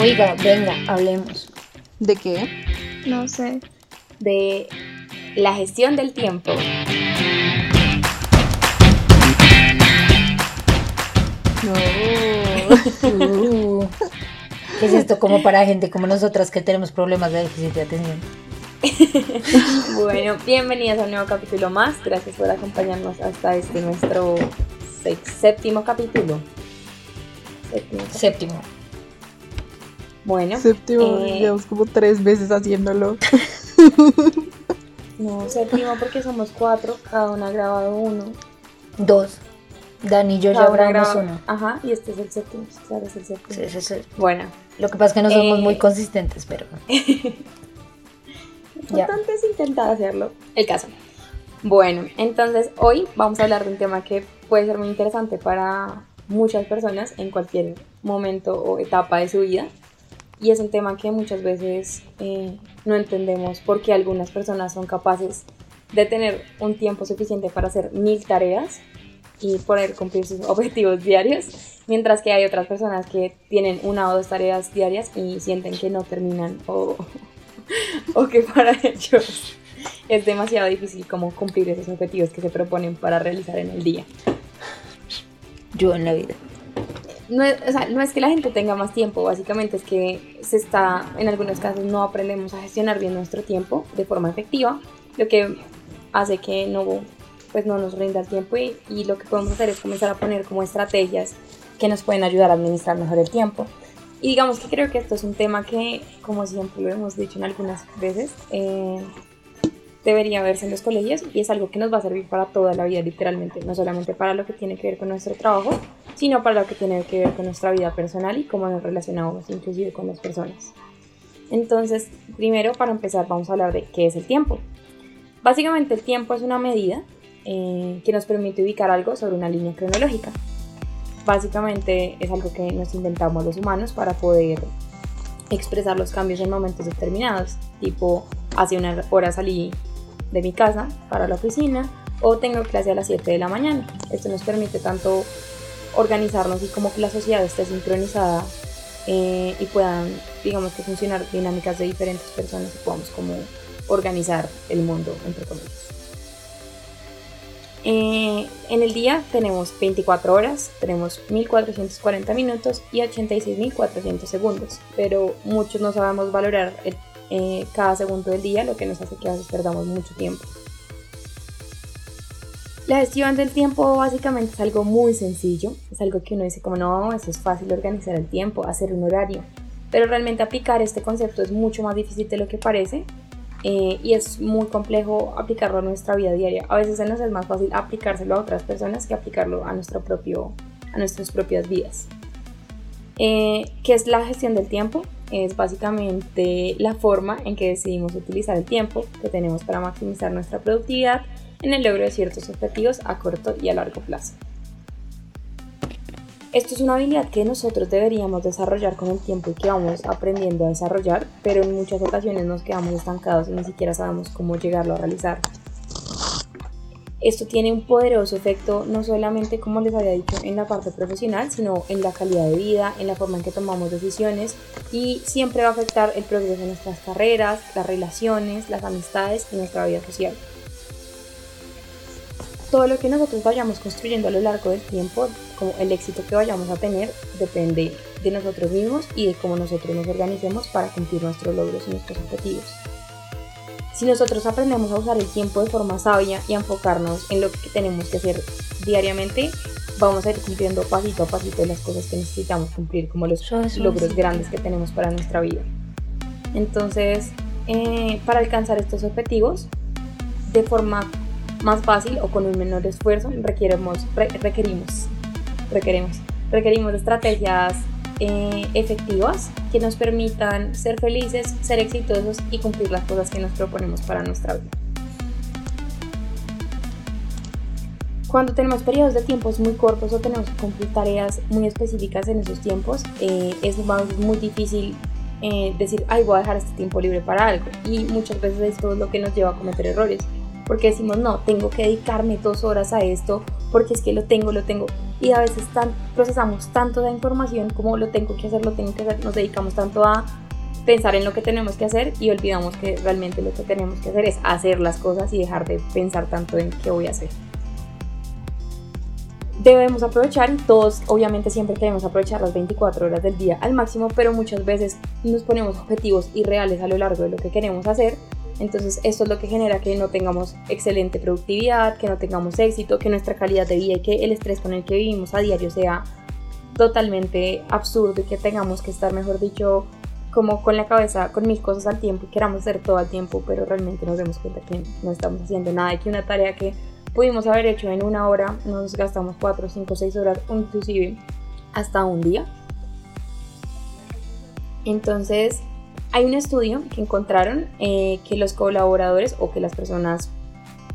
Oiga, venga, hablemos. ¿De qué? No sé. De la gestión del tiempo. Uh, ¿Qué es esto como para gente como nosotras que tenemos problemas de déficit de atención? Bueno, bienvenidas a un nuevo capítulo más. Gracias por acompañarnos hasta este nuestro séptimo capítulo. Séptimo. Séptimo. Bueno, Séptimo, eh, llevamos como tres veces haciéndolo. no, séptimo porque somos cuatro, cada una ha grabado uno. Dos. Dani y yo ya Cada grabamos graba- uno. Ajá, y este es el séptimo. sí, Claro, es el séptimo. Sí, sí, sí. Bueno, Lo que pasa es que no somos Eh, muy consistentes, pero. Importante es intentar hacerlo. El caso. Bueno, entonces hoy vamos a hablar de un tema que puede ser muy interesante para muchas personas en cualquier momento o etapa de su vida. Y es un tema que muchas veces eh, no entendemos porque algunas personas son capaces de tener un tiempo suficiente para hacer mil tareas y poder cumplir sus objetivos diarios, mientras que hay otras personas que tienen una o dos tareas diarias y sienten que no terminan o, o que para ellos es demasiado difícil como cumplir esos objetivos que se proponen para realizar en el día. Yo en la vida. No es, que la gente tenga más tiempo, básicamente es que se está, en algunos casos no aprendemos a gestionar bien nuestro tiempo de forma efectiva, lo que hace que no, pues no nos rinda el tiempo y, y lo que podemos hacer es comenzar a poner como estrategias que nos pueden ayudar a administrar mejor el tiempo. Y digamos que creo que esto es un tema que, como siempre lo hemos dicho en algunas veces, eh, debería verse en los colegios y es algo que nos va a servir para toda la vida literalmente, no solamente para lo que tiene que ver con nuestro trabajo, sino para lo que tiene que ver con nuestra vida personal y cómo nos relacionamos inclusive con las personas. Entonces, primero para empezar vamos a hablar de qué es el tiempo. Básicamente el tiempo es una medida eh, que nos permite ubicar algo sobre una línea cronológica. Básicamente es algo que nos inventamos los humanos para poder expresar los cambios en momentos determinados, tipo hace una hora salí de mi casa para la oficina o tengo clase a las 7 de la mañana. Esto nos permite tanto organizarnos y como que la sociedad esté sincronizada eh, y puedan, digamos que funcionar dinámicas de diferentes personas y podamos como organizar el mundo, entre comillas. Eh, en el día tenemos 24 horas, tenemos 1440 minutos y 86.400 segundos, pero muchos no sabemos valorar eh, cada segundo del día, lo que nos hace que a veces perdamos mucho tiempo. La gestión del tiempo básicamente es algo muy sencillo, es algo que uno dice como no, eso es fácil organizar el tiempo, hacer un horario, pero realmente aplicar este concepto es mucho más difícil de lo que parece eh, y es muy complejo aplicarlo a nuestra vida diaria. A veces se nos es más fácil aplicárselo a otras personas que aplicarlo a, nuestro propio, a nuestras propias vidas. Eh, ¿Qué es la gestión del tiempo? Es básicamente la forma en que decidimos utilizar el tiempo que tenemos para maximizar nuestra productividad en el logro de ciertos objetivos a corto y a largo plazo. Esto es una habilidad que nosotros deberíamos desarrollar con el tiempo y que vamos aprendiendo a desarrollar, pero en muchas ocasiones nos quedamos estancados y ni siquiera sabemos cómo llegarlo a realizar. Esto tiene un poderoso efecto no solamente, como les había dicho, en la parte profesional, sino en la calidad de vida, en la forma en que tomamos decisiones y siempre va a afectar el progreso de nuestras carreras, las relaciones, las amistades y nuestra vida social todo lo que nosotros vayamos construyendo a lo largo del tiempo, como el éxito que vayamos a tener, depende de nosotros mismos y de cómo nosotros nos organicemos para cumplir nuestros logros y nuestros objetivos. Si nosotros aprendemos a usar el tiempo de forma sabia y a enfocarnos en lo que tenemos que hacer diariamente, vamos a ir cumpliendo pasito a pasito las cosas que necesitamos cumplir, como los logros grandes que tenemos para nuestra vida. Entonces, eh, para alcanzar estos objetivos, de forma más fácil o con un menor esfuerzo, requerimos, re- requerimos, requerimos, requerimos estrategias eh, efectivas que nos permitan ser felices, ser exitosos y cumplir las cosas que nos proponemos para nuestra vida. Cuando tenemos periodos de tiempos muy cortos o tenemos que cumplir tareas muy específicas en esos tiempos, eh, es muy difícil eh, decir, ay, voy a dejar este tiempo libre para algo. Y muchas veces esto es lo que nos lleva a cometer errores. Porque decimos, no, tengo que dedicarme dos horas a esto, porque es que lo tengo, lo tengo. y a veces tan, procesamos tanto de información como lo tengo que hacer, lo tengo que hacer, nos dedicamos tanto a pensar en lo que tenemos que hacer y olvidamos que realmente lo que tenemos que hacer es hacer las cosas y dejar de pensar tanto en qué voy a hacer. Debemos aprovechar, todos obviamente siempre queremos aprovechar las 24 horas del día al máximo, pero muchas veces nos ponemos objetivos irreales a lo largo de lo que queremos hacer entonces esto es lo que genera que no tengamos excelente productividad, que no tengamos éxito, que nuestra calidad de vida y que el estrés con el que vivimos a diario sea totalmente absurdo y que tengamos que estar, mejor dicho, como con la cabeza, con mil cosas al tiempo y queramos hacer todo al tiempo, pero realmente nos demos cuenta que no estamos haciendo nada y que una tarea que pudimos haber hecho en una hora nos gastamos 4, 5, 6 horas inclusive hasta un día. Entonces, hay un estudio que encontraron eh, que los colaboradores o que las personas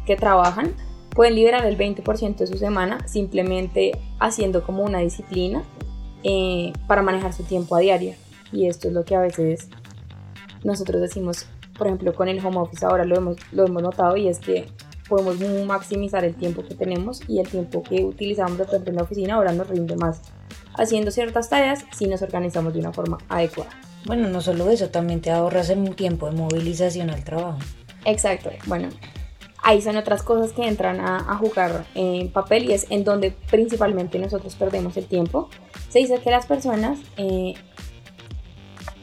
que trabajan pueden liberar el 20% de su semana simplemente haciendo como una disciplina eh, para manejar su tiempo a diario. Y esto es lo que a veces nosotros decimos, por ejemplo, con el home office ahora lo hemos, lo hemos notado y es que podemos maximizar el tiempo que tenemos y el tiempo que utilizamos de en la oficina ahora nos rinde más haciendo ciertas tareas si nos organizamos de una forma adecuada. Bueno, no solo eso, también te ahorras en tiempo de movilización al trabajo. Exacto, bueno, ahí son otras cosas que entran a, jugar en papel y es en donde principalmente nosotros perdemos el tiempo. Se dice que las personas, eh,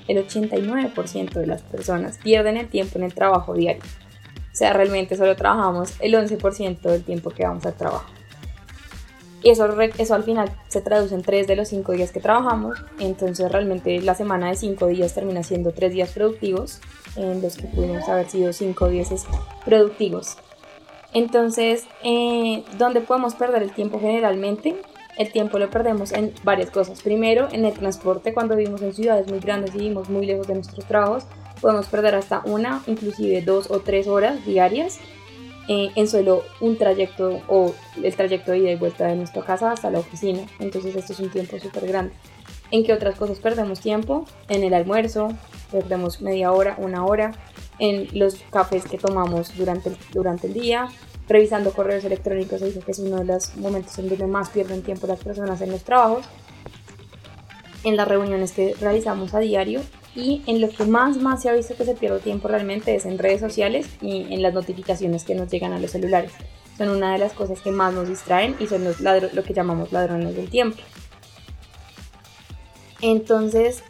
el 89% de las personas pierden el tiempo en el trabajo diario. O sea, realmente solo trabajamos el 11% del tiempo que vamos al trabajo. Y eso, eso al final se traduce en tres de los cinco días que trabajamos. Entonces realmente la semana de cinco días termina siendo tres días productivos, en los que pudimos haber sido cinco días productivos. Entonces, eh, ¿dónde podemos perder el tiempo generalmente? El tiempo lo perdemos en varias cosas. Primero, en el transporte, cuando vivimos en ciudades muy grandes y vivimos muy lejos de nuestros trabajos, podemos perder hasta una, inclusive dos o tres horas diarias eh, en solo un trayecto o el trayecto de ida y vuelta de nuestra casa hasta la oficina. Entonces esto es un tiempo súper grande. ¿En qué otras cosas perdemos tiempo? En el almuerzo, perdemos media hora, una hora, en los cafés que tomamos durante el, durante el día, revisando correos electrónicos, dice que es uno de los momentos en donde más pierden tiempo las personas en los trabajos, en las reuniones que realizamos a diario y en lo que más más se ha visto que se pierde tiempo realmente es en redes sociales y en las notificaciones que nos llegan a los celulares. Son una de las cosas que más nos distraen y son los lo que llamamos ladrones del tiempo. Entonces,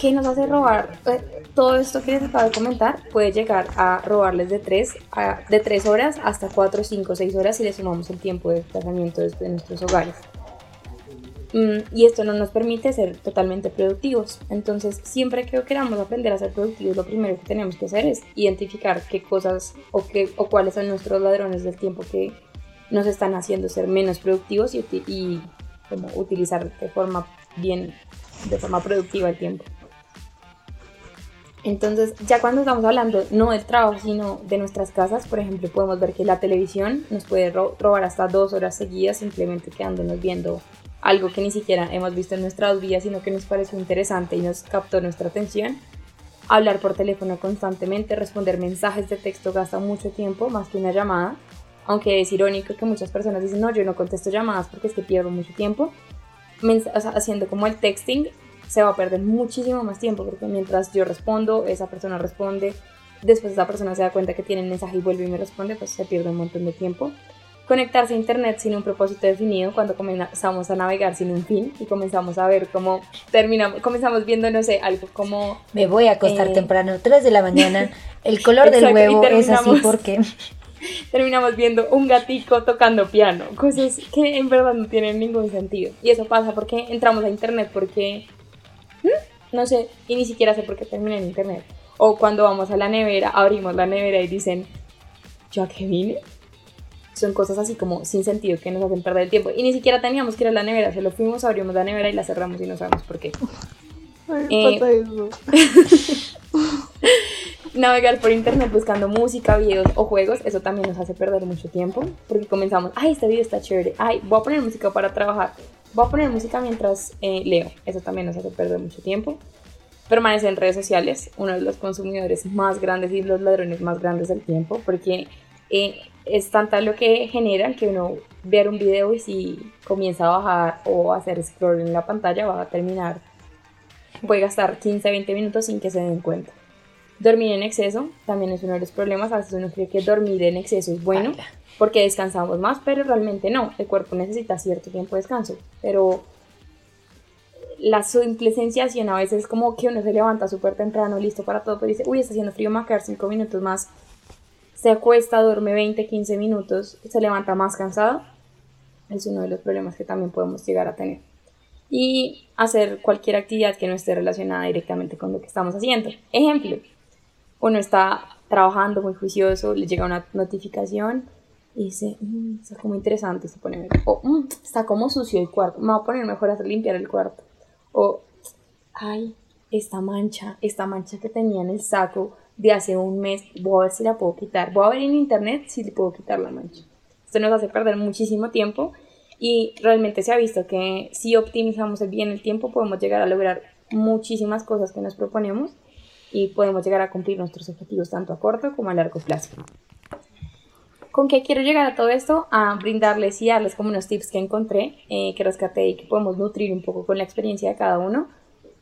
¿qué nos hace robar? Eh, todo esto que les acabo de comentar puede llegar a robarles de 3, de 3 horas hasta 4, 5, 6 horas si le sumamos el tiempo de desplazamiento de nuestros hogares. Mm, y esto no nos permite ser totalmente productivos. Entonces, siempre que queramos aprender a ser productivos, lo primero que tenemos que hacer es identificar qué cosas o, qué, o cuáles son nuestros ladrones del tiempo que nos están haciendo ser menos productivos y, y como utilizar de forma bien, de forma productiva el tiempo. Entonces, ya cuando estamos hablando no del trabajo, sino de nuestras casas, por ejemplo, podemos ver que la televisión nos puede robar hasta dos horas seguidas simplemente quedándonos viendo algo que ni siquiera hemos visto en nuestras vidas, sino que nos pareció interesante y nos captó nuestra atención. Hablar por teléfono constantemente, responder mensajes de texto gasta mucho tiempo, más que una llamada. Aunque es irónico que muchas personas dicen, no, yo no contesto llamadas porque es que pierdo mucho tiempo. haciendo como el texting, se va a perder muchísimo más tiempo porque mientras yo respondo, esa persona responde, después esa persona se da cuenta que tiene el mensaje y vuelve y me responde, pues se pierde un montón de tiempo conectarse a Internet sin un propósito definido cuando comenzamos a navegar sin un fin y comenzamos a ver cómo terminamos, comenzamos viendo, no sé, algo como... Me voy a acostar eh, temprano, 3 de la mañana, el color del huevo es así porque... terminamos viendo un gatico tocando piano, cosas que en verdad no tienen ningún sentido. Y eso pasa porque entramos a Internet porque... No sé, y ni siquiera sé por qué terminé en Internet. O cuando vamos a la nevera, abrimos la nevera y dicen, ¿yo a qué vine? Son cosas así como sin sentido que nos hacen perder el tiempo. Y ni siquiera teníamos que ir a la nevera, se lo fuimos, abrimos la nevera y la cerramos y no sabemos por qué. Eh, navegar por internet buscando música, videos o juegos, eso también nos hace perder mucho tiempo, porque comenzamos, ay, este video está chévere, ay, voy a poner música para trabajar, voy a poner música mientras eh, leo, eso también nos hace perder mucho tiempo. Permanece en redes sociales, uno de los consumidores más grandes y los ladrones más grandes del tiempo, porque eh, es tanta lo que generan que uno ver un video y si comienza a bajar o a hacer scroll en la pantalla va a terminar, puede gastar 15 20 minutos sin que se den cuenta. Dormir en exceso también es uno de los problemas. A veces uno cree que dormir en exceso es bueno porque descansamos más, pero realmente no. El cuerpo necesita cierto tiempo de descanso. Pero la simple sensación a veces es como que uno se levanta súper temprano, listo para todo, pero dice, uy, está haciendo frío, me voy a quedar 5 minutos más. Se acuesta, duerme 20, 15 minutos, se levanta más cansado. Es uno de los problemas que también podemos llegar a tener. Y hacer cualquier actividad que no esté relacionada directamente con lo que estamos haciendo. Ejemplo, uno está trabajando muy juicioso, le llega una notificación y dice, mm, está como interesante, se pone, o mm, está como sucio el cuarto, me voy a poner mejor a limpiar el cuarto, o, ay, esta mancha, esta mancha que tenía en el saco de hace un mes, voy a ver si la puedo quitar, voy a ver en internet si le puedo quitar la mancha. Esto nos hace perder muchísimo tiempo y realmente se ha visto que si optimizamos bien el tiempo podemos llegar a lograr muchísimas cosas que nos proponemos y podemos llegar a cumplir nuestros objetivos tanto a corto como a largo plazo. ¿Con qué quiero llegar a todo esto? A brindarles y darles como unos tips que encontré, eh, que rescaté y que podemos nutrir un poco con la experiencia de cada uno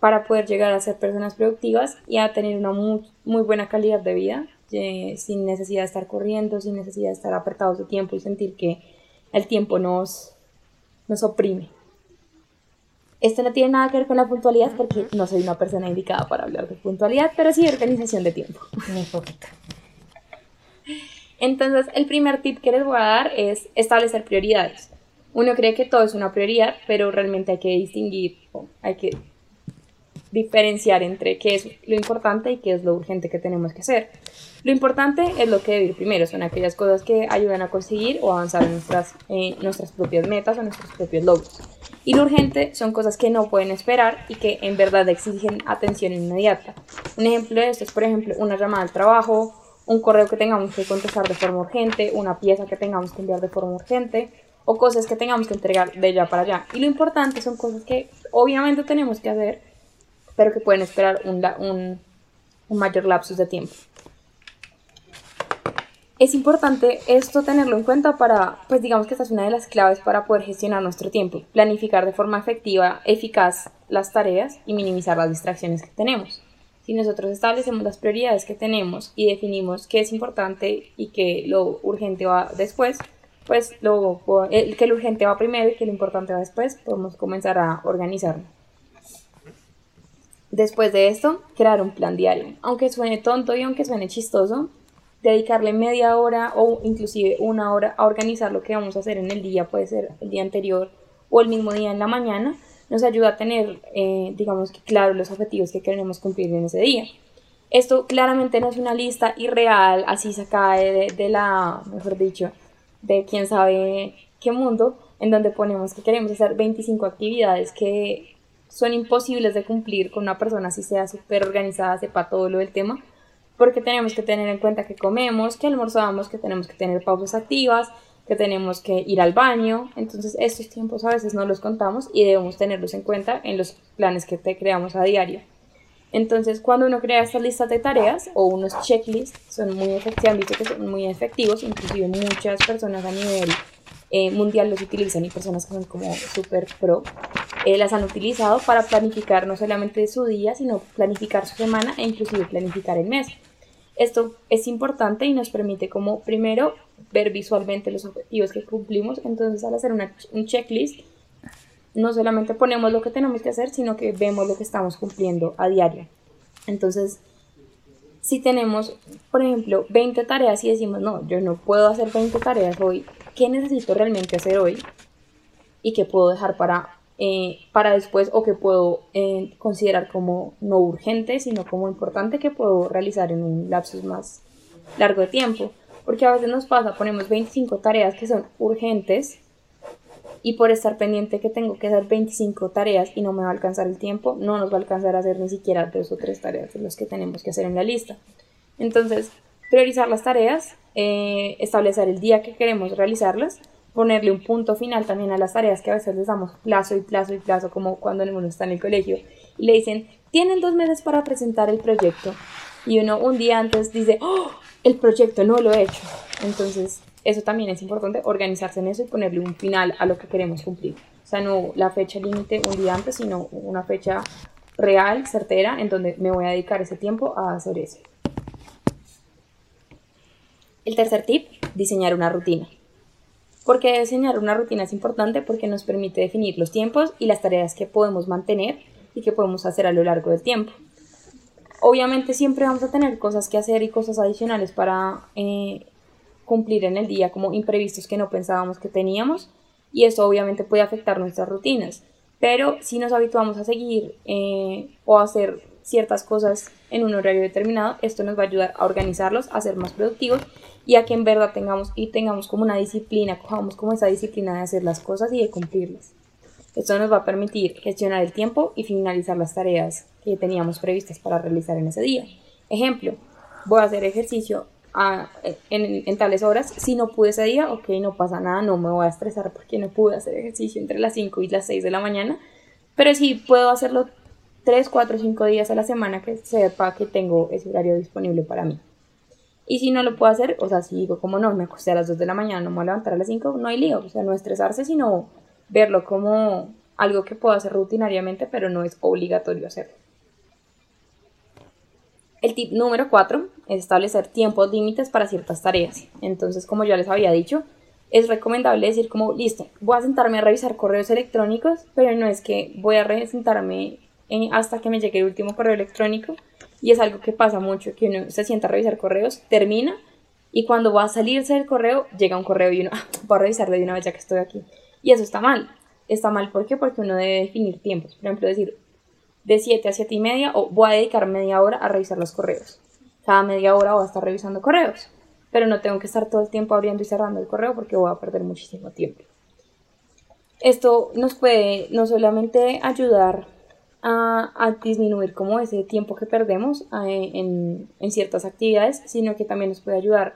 para poder llegar a ser personas productivas y a tener una muy, muy buena calidad de vida eh, sin necesidad de estar corriendo, sin necesidad de estar apretados de tiempo y sentir que el tiempo nos, nos oprime. Esto no tiene nada que ver con la puntualidad porque no soy una persona indicada para hablar de puntualidad, pero sí de organización de tiempo. Poquito. Entonces, el primer tip que les voy a dar es establecer prioridades. Uno cree que todo es una prioridad, pero realmente hay que distinguir, hay que diferenciar entre qué es lo importante y qué es lo urgente que tenemos que hacer. Lo importante es lo que debe ir primero, son aquellas cosas que ayudan a conseguir o avanzar en nuestras, nuestras propias metas o nuestros propios logros. Y lo urgente son cosas que no pueden esperar y que en verdad exigen atención inmediata. Un ejemplo de esto es, por ejemplo, una llamada al trabajo, un correo que tengamos que contestar de forma urgente, una pieza que tengamos que enviar de forma urgente o cosas que tengamos que entregar de allá para allá. Y lo importante son cosas que obviamente tenemos que hacer, pero que pueden esperar un, un, un mayor lapsus de tiempo es importante esto tenerlo en cuenta para, pues digamos que esta es una de las claves para poder gestionar nuestro tiempo, planificar de forma efectiva, eficaz las tareas y minimizar las distracciones que tenemos. Si nosotros establecemos las prioridades que tenemos y definimos qué es importante y que lo urgente va después, pues lo, que lo urgente va primero y que lo importante va después, podemos comenzar a organizarlo. Después de esto, crear un plan diario. Aunque suene tonto y aunque suene chistoso, dedicarle media hora o inclusive una hora a organizar lo que vamos a hacer en el día, puede ser el día anterior o el mismo día en la mañana, nos ayuda a tener, eh, digamos que claro, los objetivos que queremos cumplir en ese día. Esto claramente no es una lista irreal, así se de, de la, mejor dicho, de quién sabe qué mundo, en donde ponemos que queremos hacer 25 actividades que son imposibles de cumplir con una persona si sea súper organizada, sepa todo lo del tema, porque tenemos que tener en cuenta que comemos, que almorzamos, que tenemos que tener pausas activas, que tenemos que ir al baño. Entonces estos tiempos a veces no los contamos y debemos tenerlos en cuenta en los planes que te creamos a diario. Entonces cuando uno crea estas listas de tareas o unos checklists, son muy efectivos, que son muy efectivos, inclusive muchas personas a nivel eh, mundial los utilizan y personas que son como super pro eh, las han utilizado para planificar no solamente su día, sino planificar su semana e inclusive planificar el mes. Esto es importante y nos permite como primero ver visualmente los objetivos que cumplimos, entonces al hacer una, un checklist no solamente ponemos lo que tenemos que hacer, sino que vemos lo que estamos cumpliendo a diario. Entonces, si tenemos, por ejemplo, 20 tareas y decimos, no, yo no puedo hacer 20 tareas hoy, ¿qué necesito realmente hacer hoy? ¿Y qué puedo dejar para eh, para después o que puedo eh, considerar como no urgente, sino como importante que puedo realizar en un lapsus más largo de tiempo. Porque a veces nos pasa, ponemos 25 tareas que son urgentes y por estar pendiente que tengo que hacer 25 tareas y no me va a alcanzar el tiempo, no nos va a alcanzar a hacer ni siquiera dos o tres tareas de las que tenemos que hacer en la lista. Entonces, priorizar las tareas, eh, establecer el día que queremos realizarlas ponerle un punto final también a las tareas que a veces les damos plazo y plazo y plazo, como cuando uno está en el colegio, y le dicen, tienen dos meses para presentar el proyecto, y uno un día antes dice, oh, el proyecto no lo he hecho. Entonces, eso también es importante, organizarse en eso y ponerle un final a lo que queremos cumplir. O sea, no la fecha límite un día antes, sino una fecha real, certera, en donde me voy a dedicar ese tiempo a hacer eso. El tercer tip, diseñar una rutina. ¿Por qué diseñar una rutina es importante? Porque nos permite definir los tiempos y las tareas que podemos mantener y que podemos hacer a lo largo del tiempo. Obviamente siempre vamos a tener cosas que hacer y cosas adicionales para eh, cumplir en el día, como imprevistos que no pensábamos que teníamos, y eso obviamente puede afectar nuestras rutinas. Pero si nos habituamos a seguir eh, o a hacer ciertas cosas en un horario determinado, esto nos va a ayudar a organizarlos, a ser más productivos y a que en verdad tengamos y tengamos como una disciplina, cojamos como esa disciplina de hacer las cosas y de cumplirlas. Esto nos va a permitir gestionar el tiempo y finalizar las tareas que teníamos previstas para realizar en ese día. Ejemplo, voy a hacer ejercicio en, en, tales horas. Si no pude ese día, ok, no pasa nada, no me voy a estresar porque no pude hacer ejercicio entre las 5 y las 6 de la mañana. Pero si puedo hacerlo 3, 4, 5 días a la semana que sepa que tengo ese horario disponible para mí. Y si no lo puedo hacer, o sea, si digo, como no, me acosté a las 2 de la mañana, no me voy a levantar a las 5, no hay lío. O sea, no estresarse, sino verlo como algo que puedo hacer rutinariamente, pero no es obligatorio hacerlo. El tip número 4 es establecer tiempos límites para ciertas tareas. Entonces, como ya les había dicho, es recomendable decir como, listo, voy a sentarme a revisar correos electrónicos, pero no es que voy a sentarme hasta que me llegue el último correo electrónico. Y es algo que pasa mucho, que uno se sienta a revisar correos, termina y cuando va a salirse del correo, llega un correo y uno, ah, voy a revisarlo de una vez ya que estoy aquí. Y eso está mal. Está mal, ¿por? Porque uno debe definir tiempos. Por ejemplo, decir de 7 a 7 y media o voy a dedicar media hora a revisar los correos. Cada media hora voy a estar revisando correos. Pero no tengo que estar todo el tiempo abriendo y cerrando el correo porque voy a perder muchísimo tiempo. Esto nos puede no solamente ayudar a, disminuir como ese tiempo que perdemos en, en, ciertas actividades, sino que también nos puede ayudar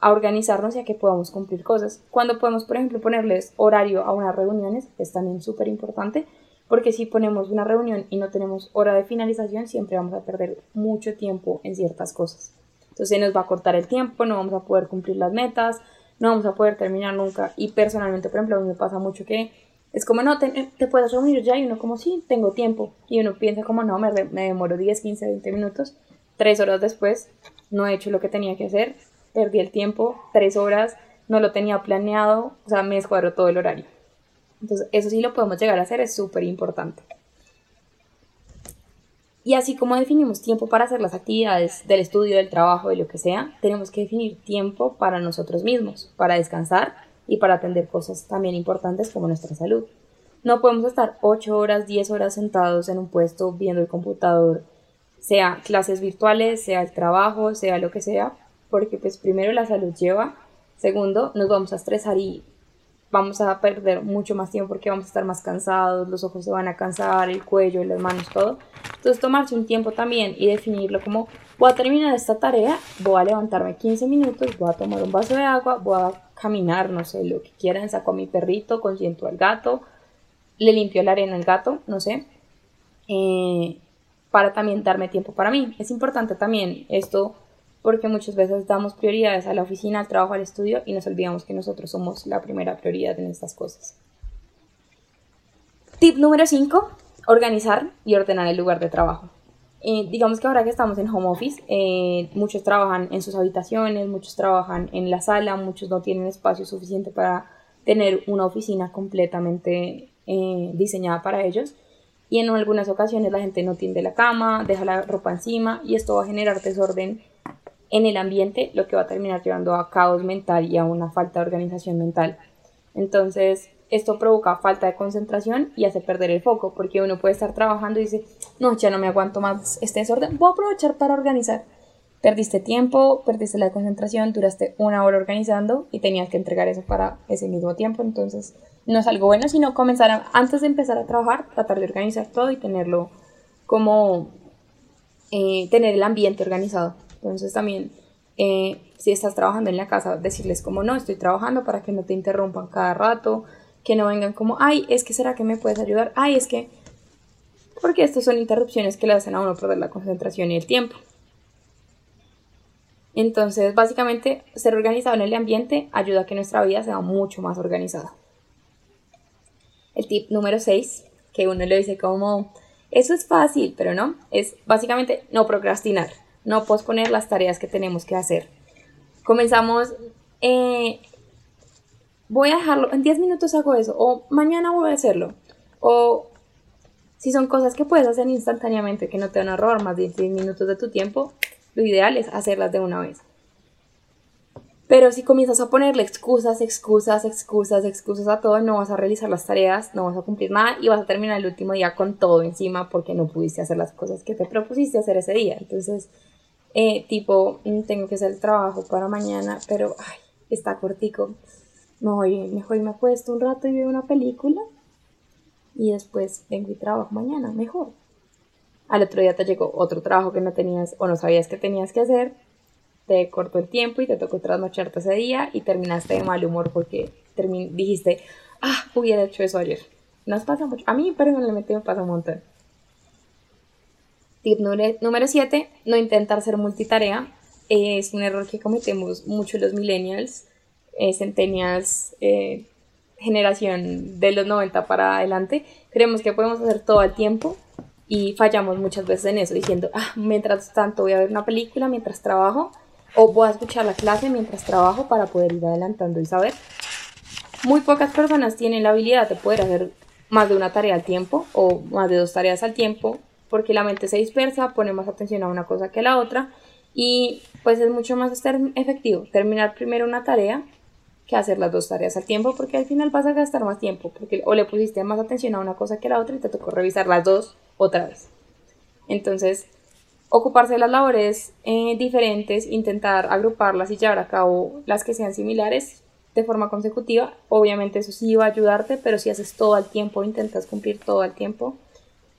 a organizarnos y a que podamos cumplir cosas. Cuando podemos, por ejemplo, ponerles horario a unas reuniones, es también súper importante, porque si ponemos una reunión y no tenemos hora de finalización, siempre vamos a perder mucho tiempo en ciertas cosas. Entonces nos va a cortar el tiempo, no vamos a poder cumplir las metas, no vamos a poder terminar nunca. Y personalmente, por ejemplo, a mí me pasa mucho que es como, no, te, te puedes reunir ya y uno como, sí, tengo tiempo. Y uno piensa como, no, me, me demoro 10, 15, 20 minutos. Tres horas después, no he hecho lo que tenía que hacer, perdí el tiempo, tres horas, no lo tenía planeado, o sea, me descuadró todo el horario. Entonces, eso sí lo podemos llegar a hacer, es súper importante. Y así como definimos tiempo para hacer las actividades del estudio, del trabajo, de lo que sea, tenemos que definir tiempo para nosotros mismos, para descansar y para atender cosas también importantes como nuestra salud. No podemos estar 8 horas, 10 horas sentados en un puesto viendo el computador, sea clases virtuales, sea el trabajo, sea lo que sea, porque pues primero la salud lleva, segundo nos vamos a estresar y vamos a perder mucho más tiempo porque vamos a estar más cansados, los ojos se van a cansar, el cuello, las manos, todo. Entonces tomarse un tiempo también y definirlo como voy a terminar esta tarea, voy a levantarme 15 minutos, voy a tomar un vaso de agua, voy a caminar, no sé, lo que quieran, saco a mi perrito, consiento al gato, le limpio la arena al gato, no sé, eh, para también darme tiempo para mí. Es importante también esto porque muchas veces damos prioridades a la oficina, al trabajo, al estudio y nos olvidamos que nosotros somos la primera prioridad en estas cosas. Tip número 5, organizar y ordenar el lugar de trabajo. Eh, digamos que ahora que estamos en home office, eh, muchos trabajan en sus habitaciones, muchos trabajan en la sala, muchos no tienen espacio suficiente para tener una oficina completamente eh, diseñada para ellos. Y en algunas ocasiones la gente no tiende la cama, deja la ropa encima y esto va a generar desorden en el ambiente, lo que va a terminar llevando a caos mental y a una falta de organización mental. Entonces, esto provoca falta de concentración y hace perder el foco, porque uno puede estar trabajando y dice, no, ya no me aguanto más este desorden, voy a aprovechar para organizar. Perdiste tiempo, perdiste la concentración, duraste una hora organizando y tenías que entregar eso para ese mismo tiempo, entonces no es algo bueno, sino comenzar antes de empezar a trabajar, tratar de organizar todo y tenerlo como eh, tener el ambiente organizado. Entonces también, eh, si estás trabajando en la casa, decirles como no, estoy trabajando para que no te interrumpan cada rato, que no vengan como, ay, es que será que me puedes ayudar, ay, es que... Porque estas son interrupciones que le hacen a uno perder la concentración y el tiempo. Entonces, básicamente, ser organizado en el ambiente ayuda a que nuestra vida sea mucho más organizada. El tip número 6, que uno le dice como, eso es fácil, pero no, es básicamente no procrastinar, no posponer las tareas que tenemos que hacer. Comenzamos, eh, voy a dejarlo, en 10 minutos hago eso, o mañana voy a hacerlo, o si son cosas que puedes hacer instantáneamente, que no te van a robar más de 10 minutos de tu tiempo, lo ideal es hacerlas de una vez. Pero si comienzas a ponerle excusas, excusas, excusas, excusas a todo, no vas a realizar las tareas, no vas a cumplir nada y vas a terminar el último día con todo encima porque no pudiste hacer las cosas que te propusiste hacer ese día. Entonces, eh, tipo, mm, tengo que hacer el trabajo para mañana, pero ay, está cortico. No, oye, mejor me acuesto un rato y veo una película y después vengo y trabajo mañana, mejor. Al otro día te llegó otro trabajo que no tenías o no sabías que tenías que hacer, te cortó el tiempo y te tocó trasnocharte ese día y terminaste de mal humor porque dijiste, ah, hubiera hecho eso ayer. Nos pasa mucho. A mí personalmente me pasa un montón. Tip número 7, no intentar ser multitarea. Es un error que cometemos mucho los millennials, eh, centennials, eh, generación de los 90 para adelante. Creemos que podemos hacer todo al tiempo y fallamos muchas veces en eso, diciendo, ah, mientras tanto voy a ver una película mientras trabajo o voy a escuchar la clase mientras trabajo para poder ir adelantando y saber. Muy pocas personas tienen la habilidad de poder hacer más de una tarea al tiempo o más de dos tareas al tiempo porque la mente se dispersa, pone más atención a una cosa que a la otra y pues es mucho más efectivo terminar primero una tarea hacer las dos tareas al tiempo porque al final vas a gastar más tiempo porque o le pusiste más atención a una cosa que a la otra y te tocó revisar las dos otra vez. Entonces, ocuparse de las labores eh, diferentes, intentar agruparlas y llevar a cabo las que sean similares de forma consecutiva, obviamente eso sí va a ayudarte, pero si haces todo al tiempo, intentas cumplir todo al tiempo,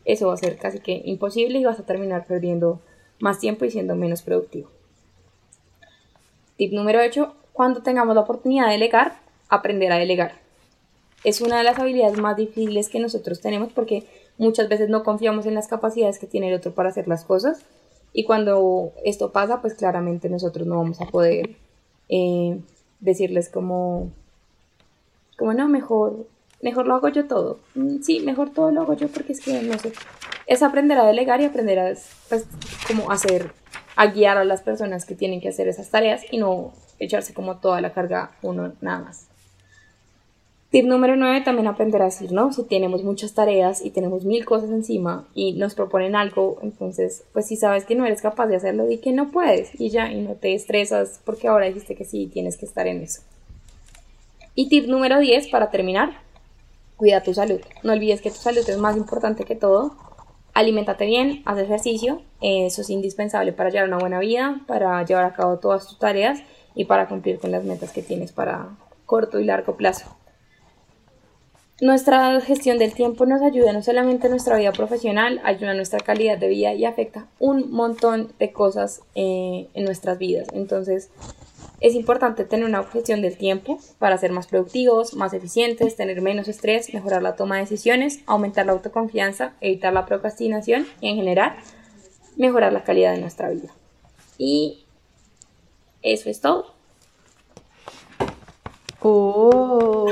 eso va a ser casi que imposible y vas a terminar perdiendo más tiempo y siendo menos productivo. Tip número 8, cuando tengamos la oportunidad de delegar, aprender a delegar. Es una de las habilidades más difíciles que nosotros tenemos porque muchas veces no confiamos en las capacidades que tiene el otro para hacer las cosas y cuando esto pasa, pues claramente nosotros no vamos a poder eh, decirles como, como no, mejor, mejor lo hago yo todo. Mm, sí, mejor todo lo hago yo porque es que no sé. Es aprender a delegar y aprender a pues, como hacer, a guiar a las personas que tienen que hacer esas tareas y no echarse como toda la carga uno nada más. Tip número 9, también aprender a decir no. Si tenemos muchas tareas y tenemos mil cosas encima y nos proponen algo, entonces, pues si sabes que no eres capaz de hacerlo, di que no puedes y ya, y no te estresas porque ahora dijiste que sí, tienes que estar en eso. Y tip número 10, para terminar, cuida tu salud. No olvides que tu salud es más importante que todo. Aliméntate bien, haz ejercicio, eso es indispensable para llevar una buena vida, para llevar a cabo todas tus tareas y para cumplir con las metas que tienes para corto y largo plazo. Nuestra gestión del tiempo nos ayuda no solamente en nuestra vida profesional, ayuda a nuestra calidad de vida y afecta un montón de cosas eh, en nuestras vidas. Entonces, es importante tener una gestión del tiempo para ser más productivos, más eficientes, tener menos estrés, mejorar la toma de decisiones, aumentar la autoconfianza, evitar la procrastinación y en general mejorar la calidad de nuestra vida. Y eso es todo. Oh.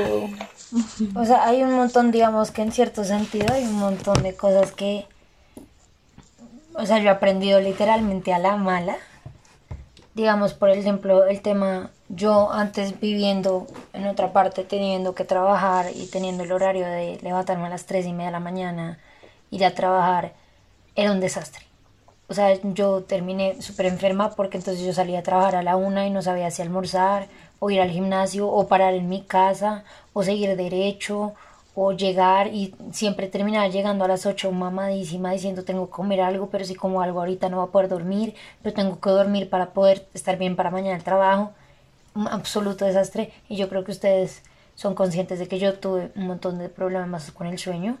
O sea, hay un montón, digamos que en cierto sentido, hay un montón de cosas que, o sea, yo he aprendido literalmente a la mala. Digamos, por ejemplo, el tema, yo antes viviendo en otra parte, teniendo que trabajar y teniendo el horario de levantarme a las 3 y media de la mañana, ir a trabajar, era un desastre. O sea, yo terminé súper enferma porque entonces yo salía a trabajar a la una y no sabía si almorzar o ir al gimnasio o parar en mi casa o seguir derecho o llegar y siempre terminaba llegando a las 8 mamadísima diciendo tengo que comer algo, pero si como algo ahorita no va a poder dormir, pero tengo que dormir para poder estar bien para mañana el trabajo. Un absoluto desastre y yo creo que ustedes son conscientes de que yo tuve un montón de problemas con el sueño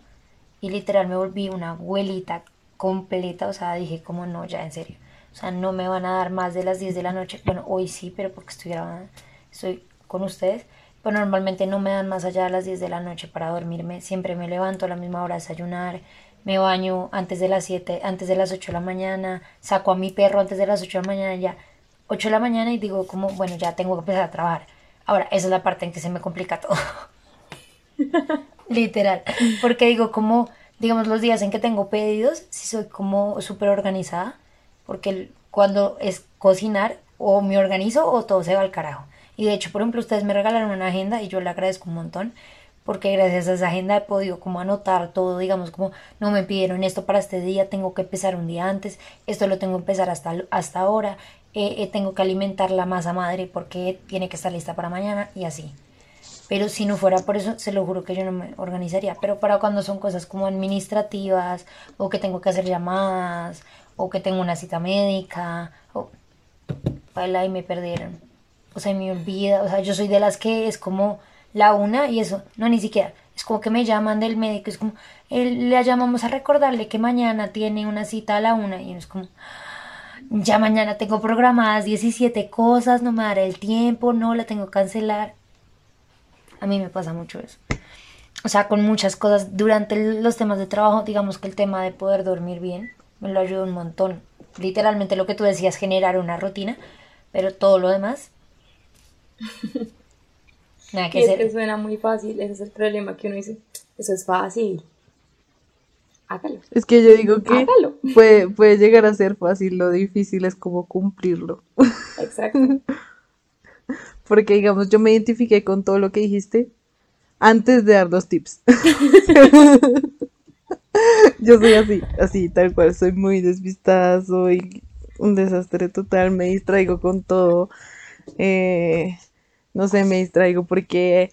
y literal me volví una abuelita completa, o sea, dije como no, ya en serio. O sea, no me van a dar más de las 10 de la noche. Bueno, hoy sí, pero porque estoy grabando, estoy con ustedes pero normalmente no me dan más allá de las 10 de la noche para dormirme. Siempre me levanto a la misma hora a desayunar, me baño antes de las 7, antes de las 8 de la mañana, saco a mi perro antes de las 8 de la mañana ya. 8 de la mañana y digo como, bueno, ya tengo que empezar a trabajar. Ahora, esa es la parte en que se me complica todo. Literal. Porque digo como, digamos, los días en que tengo pedidos, si soy como súper organizada, porque cuando es cocinar, o me organizo o todo se va al carajo. Y de hecho, por ejemplo, ustedes me regalaron una agenda y yo le agradezco un montón porque gracias a esa agenda he podido como anotar todo, digamos como no me pidieron esto para este día, tengo que empezar un día antes, esto lo tengo que empezar hasta, hasta ahora, eh, eh, tengo que alimentar la masa madre porque tiene que estar lista para mañana y así. Pero si no fuera por eso, se lo juro que yo no me organizaría. Pero para cuando son cosas como administrativas, o que tengo que hacer llamadas, o que tengo una cita médica, o baila y me perdieron. O sea, me olvida, o sea, yo soy de las que es como la una y eso, no, ni siquiera. Es como que me llaman del médico, es como, él, le llamamos a recordarle que mañana tiene una cita a la una y es como, ya mañana tengo programadas 17 cosas, no me dará el tiempo, no la tengo que cancelar. A mí me pasa mucho eso. O sea, con muchas cosas durante los temas de trabajo, digamos que el tema de poder dormir bien me lo ayuda un montón. Literalmente lo que tú decías, generar una rutina, pero todo lo demás. Nada que y es que suena muy fácil, ese es el problema que uno dice, eso es fácil. Hágalo. Es que yo digo que puede, puede llegar a ser fácil, lo difícil es como cumplirlo. Exacto. Porque, digamos, yo me identifiqué con todo lo que dijiste antes de dar los tips. yo soy así, así, tal cual, soy muy despistada, soy un desastre total, me distraigo con todo. Eh, no sé, me distraigo porque,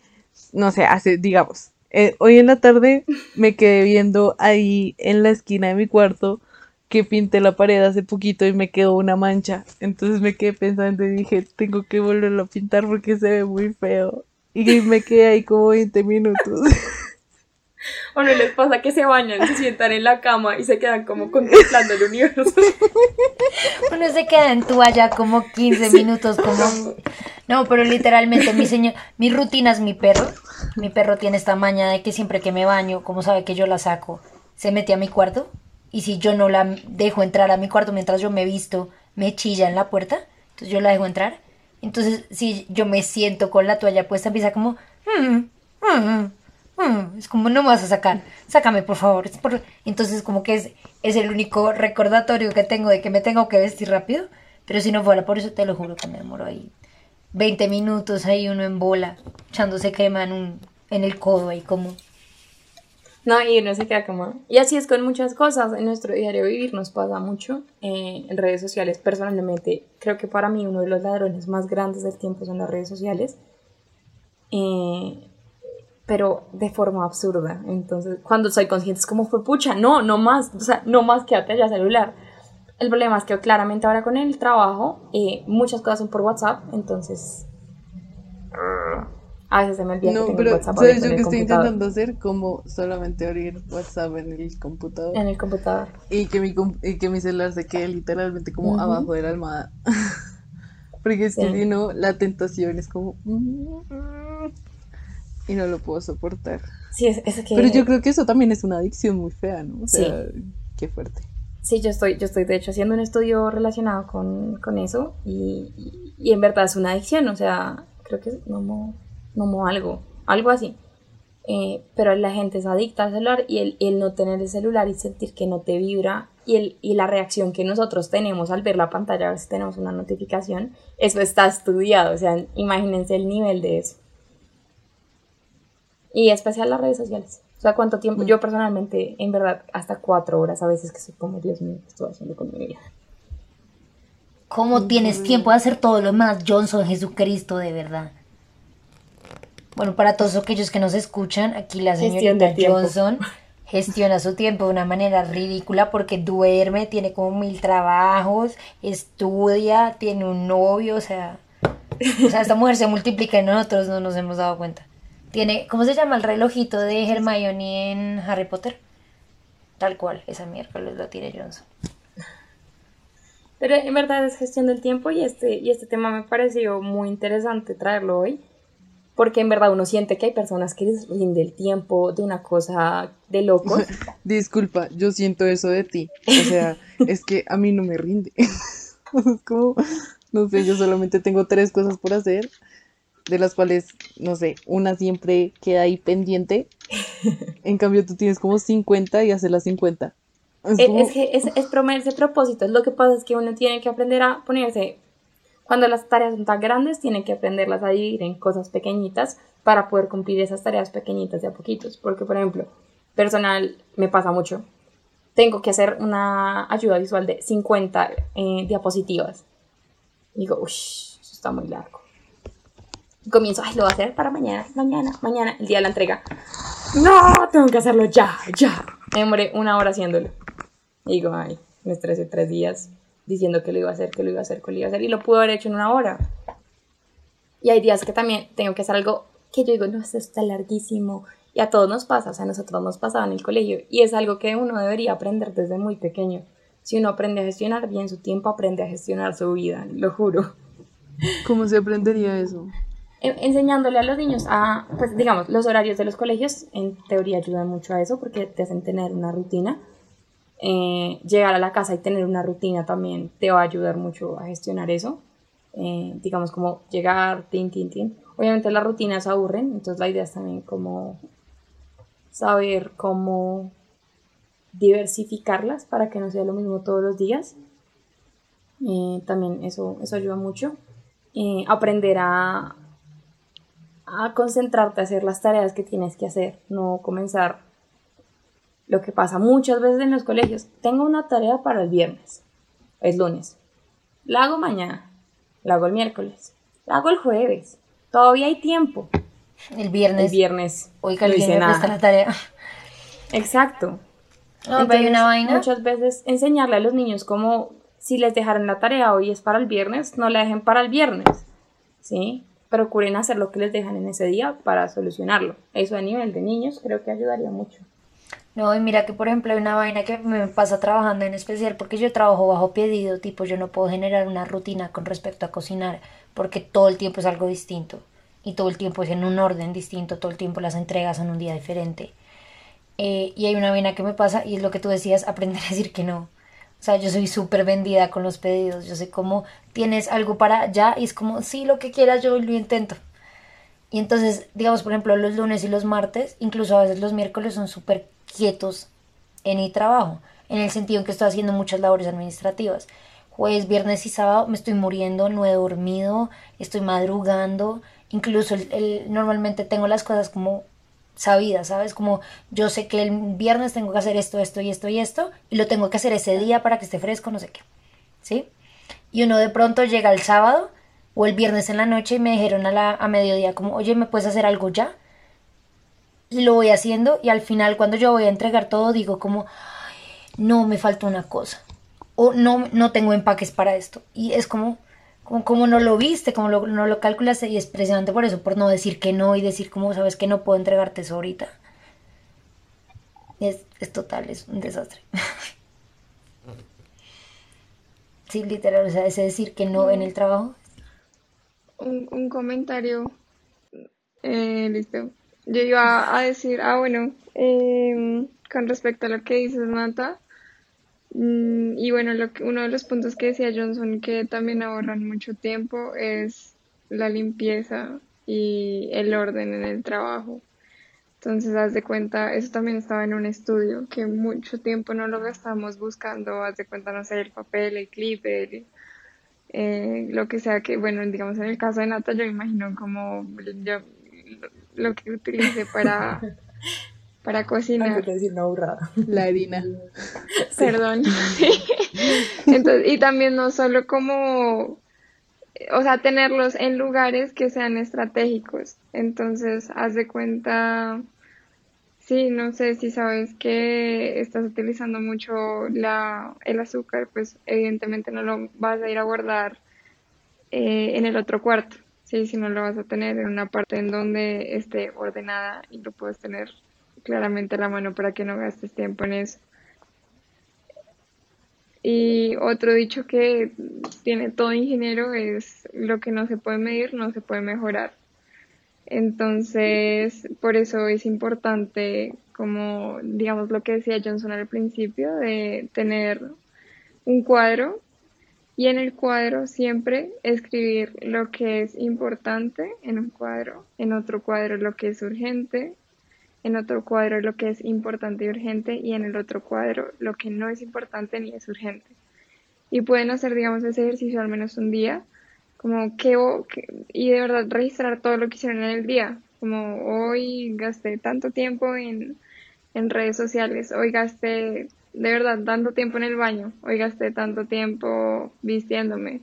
no sé, hace, digamos, eh, hoy en la tarde me quedé viendo ahí en la esquina de mi cuarto que pinté la pared hace poquito y me quedó una mancha. Entonces me quedé pensando y dije, tengo que volverlo a pintar porque se ve muy feo. Y me quedé ahí como 20 minutos. O no les pasa que se bañan, se sientan en la cama y se quedan como contemplando el universo. Uno se queda en toalla como 15 minutos, como... No, pero literalmente mi señor, mi rutina es mi perro. Mi perro tiene esta maña de que siempre que me baño, como sabe que yo la saco, se mete a mi cuarto. Y si yo no la dejo entrar a mi cuarto mientras yo me visto, me chilla en la puerta. Entonces yo la dejo entrar. Entonces, si yo me siento con la toalla puesta, empieza como... Mm, mm, Mm, es como no me vas a sacar, sácame por favor. Entonces como que es, es el único recordatorio que tengo de que me tengo que vestir rápido, pero si no fuera por eso te lo juro que me demoro ahí 20 minutos ahí uno en bola, echándose crema en, un, en el codo ahí como... No, y uno se queda como... Y así es con muchas cosas. En nuestro diario vivir nos pasa mucho. Eh, en redes sociales, personalmente, creo que para mí uno de los ladrones más grandes del tiempo son las redes sociales. Eh, pero de forma absurda. Entonces, cuando soy consciente es como fue pucha, no, no más, o sea, no más quédate ya celular. El problema es que claramente ahora con el trabajo eh, muchas cosas son por WhatsApp, entonces a veces se me olvida no, que pero, WhatsApp ¿sabes yo que estoy intentando hacer? Como solamente abrir WhatsApp en el computador. En el computador. Y que mi, y que mi celular se quede literalmente como abajo de la almohada. Porque es que si no, la tentación es como... Mm, y no lo puedo soportar. Sí, es, que... Pero yo creo que eso también es una adicción muy fea, ¿no? O sea, qué fuerte. Sí, yo estoy, yo estoy de hecho haciendo un estudio relacionado con, con eso y, y, en verdad es una adicción, o sea, creo que es como, como algo, algo así. Eh, pero la gente es adicta al celular y el, el, no tener el celular y sentir que no te vibra y, el, y la reacción que nosotros tenemos al ver la pantalla, a ver si tenemos una notificación, eso está estudiado, o sea, imagínense el nivel de eso. Y especial las redes sociales. O sea, cuánto tiempo. Mm. Yo personalmente, en verdad, hasta cuatro horas a veces que como, Dios mío, ¿qué estoy haciendo con mi vida? ¿Cómo tienes tiempo de hacer todo lo demás, Johnson, Jesucristo, de verdad? Bueno, para todos aquellos que nos escuchan, aquí la señorita Johnson gestiona su tiempo de una manera ridícula porque duerme, tiene como mil trabajos, estudia, tiene un novio, o sea, o sea, esta mujer se multiplica y nosotros no nos hemos dado cuenta. Tiene, ¿cómo se llama el relojito de Hermione en Harry Potter? Tal cual, esa miércoles lo tiene Johnson. Pero en verdad es gestión del tiempo y este, y este tema me pareció muy interesante traerlo hoy. Porque en verdad uno siente que hay personas que les rinde el tiempo de una cosa de locos. Disculpa, yo siento eso de ti. O sea, es que a mí no me rinde. es como, No sé, yo solamente tengo tres cosas por hacer, de las cuales, no sé, una siempre queda ahí pendiente. En cambio, tú tienes como 50 y haces las 50. Es, es, que es, es ponerse propósitos. Lo que pasa es que uno tiene que aprender a ponerse, cuando las tareas son tan grandes, tiene que aprenderlas a dividir en cosas pequeñitas para poder cumplir esas tareas pequeñitas de a poquitos. Porque, por ejemplo, personal me pasa mucho. Tengo que hacer una ayuda visual de 50 eh, diapositivas. digo, uff, eso está muy largo. Y comienzo, ay, lo voy a hacer para mañana, mañana, mañana, el día de la entrega. No, tengo que hacerlo ya, ya. Me demoré una hora haciéndolo. Digo, ay, me estresé tres días diciendo que lo iba a hacer, que lo iba a hacer, que lo iba a hacer. Y lo pude haber hecho en una hora. Y hay días que también tengo que hacer algo que yo digo, no, esto está larguísimo. Y a todos nos pasa, o sea, a nosotros nos pasaba en el colegio. Y es algo que uno debería aprender desde muy pequeño. Si uno aprende a gestionar bien su tiempo, aprende a gestionar su vida, lo juro. ¿Cómo se aprendería eso? enseñándole a los niños a, pues digamos, los horarios de los colegios en teoría ayudan mucho a eso porque te hacen tener una rutina. Eh, llegar a la casa y tener una rutina también te va a ayudar mucho a gestionar eso. Eh, digamos como llegar, tin, tin, tin. Obviamente las rutinas aburren, entonces la idea es también como saber cómo diversificarlas para que no sea lo mismo todos los días. Eh, también eso, eso ayuda mucho. aprender a, a concentrarte a hacer las tareas que tienes que hacer, no comenzar lo que pasa muchas veces en los colegios. Tengo una tarea para el viernes, es lunes, la hago mañana, la hago el miércoles, la hago el jueves, todavía hay tiempo. El viernes. El viernes. Hoy que no hice nada. la tarea. Exacto. una vaina. Muchas veces enseñarle a los niños como si les dejaran la tarea hoy es para el viernes, no la dejen para el viernes. ¿Sí? procuren hacer lo que les dejan en ese día para solucionarlo. Eso a nivel de niños creo que ayudaría mucho. No, y mira que por ejemplo hay una vaina que me pasa trabajando en especial porque yo trabajo bajo pedido, tipo yo no puedo generar una rutina con respecto a cocinar porque todo el tiempo es algo distinto y todo el tiempo es en un orden distinto, todo el tiempo las entregas son un día diferente. Eh, y hay una vaina que me pasa y es lo que tú decías, aprender a decir que no. O sea, yo soy súper vendida con los pedidos. Yo sé cómo tienes algo para allá y es como, sí, lo que quieras, yo lo intento. Y entonces, digamos, por ejemplo, los lunes y los martes, incluso a veces los miércoles son súper quietos en mi trabajo, en el sentido en que estoy haciendo muchas labores administrativas. Jueves, viernes y sábado me estoy muriendo, no he dormido, estoy madrugando, incluso el, normalmente tengo las cosas como sabida, ¿sabes? Como yo sé que el viernes tengo que hacer esto, esto y esto y esto, y lo tengo que hacer ese día para que esté fresco, no sé qué, ¿sí? Y uno de pronto llega el sábado o el viernes en la noche y me dijeron a, la, a mediodía como, oye, ¿me puedes hacer algo ya? Y lo voy haciendo y al final cuando yo voy a entregar todo digo como, no, me falta una cosa. O no, no tengo empaques para esto. Y es como, como, no lo viste, como no lo calculaste y es precisamente por eso, por no decir que no y decir como sabes que no puedo entregarte eso ahorita. Es, es total, es un desastre. sí, literal, o sea, ese decir que no en el trabajo. Un, un comentario, eh, listo. Yo iba a decir, ah, bueno, eh, con respecto a lo que dices, Nata, Mm, y bueno, lo que, uno de los puntos que decía Johnson que también ahorran mucho tiempo es la limpieza y el orden en el trabajo. Entonces, haz de cuenta, eso también estaba en un estudio, que mucho tiempo no lo gastamos buscando, haz de cuenta, no sé, el papel, el clip, eh, lo que sea que, bueno, digamos en el caso de Nata, yo imagino como yo, lo que utilicé para para cocinar. decir una La harina. Perdón. Entonces, y también no solo como, o sea, tenerlos en lugares que sean estratégicos. Entonces, haz de cuenta, sí, no sé si sabes que estás utilizando mucho la, el azúcar, pues evidentemente no lo vas a ir a guardar eh, en el otro cuarto. Sí, si no lo vas a tener en una parte en donde esté ordenada y lo puedes tener claramente la mano para que no gastes tiempo en eso. Y otro dicho que tiene todo ingeniero es lo que no se puede medir, no se puede mejorar. Entonces, por eso es importante, como digamos lo que decía Johnson al principio, de tener un cuadro Y en el cuadro siempre escribir lo que es importante en un cuadro, en otro cuadro lo que es urgente, en otro cuadro lo que es importante y urgente y en el otro cuadro lo que no es importante ni es urgente. Y pueden hacer, digamos, ese ejercicio al menos un día, como que, y de verdad registrar todo lo que hicieron en el día, como hoy gasté tanto tiempo en, en redes sociales, hoy gasté de verdad tanto tiempo en el baño, hoy gasté tanto tiempo vistiéndome.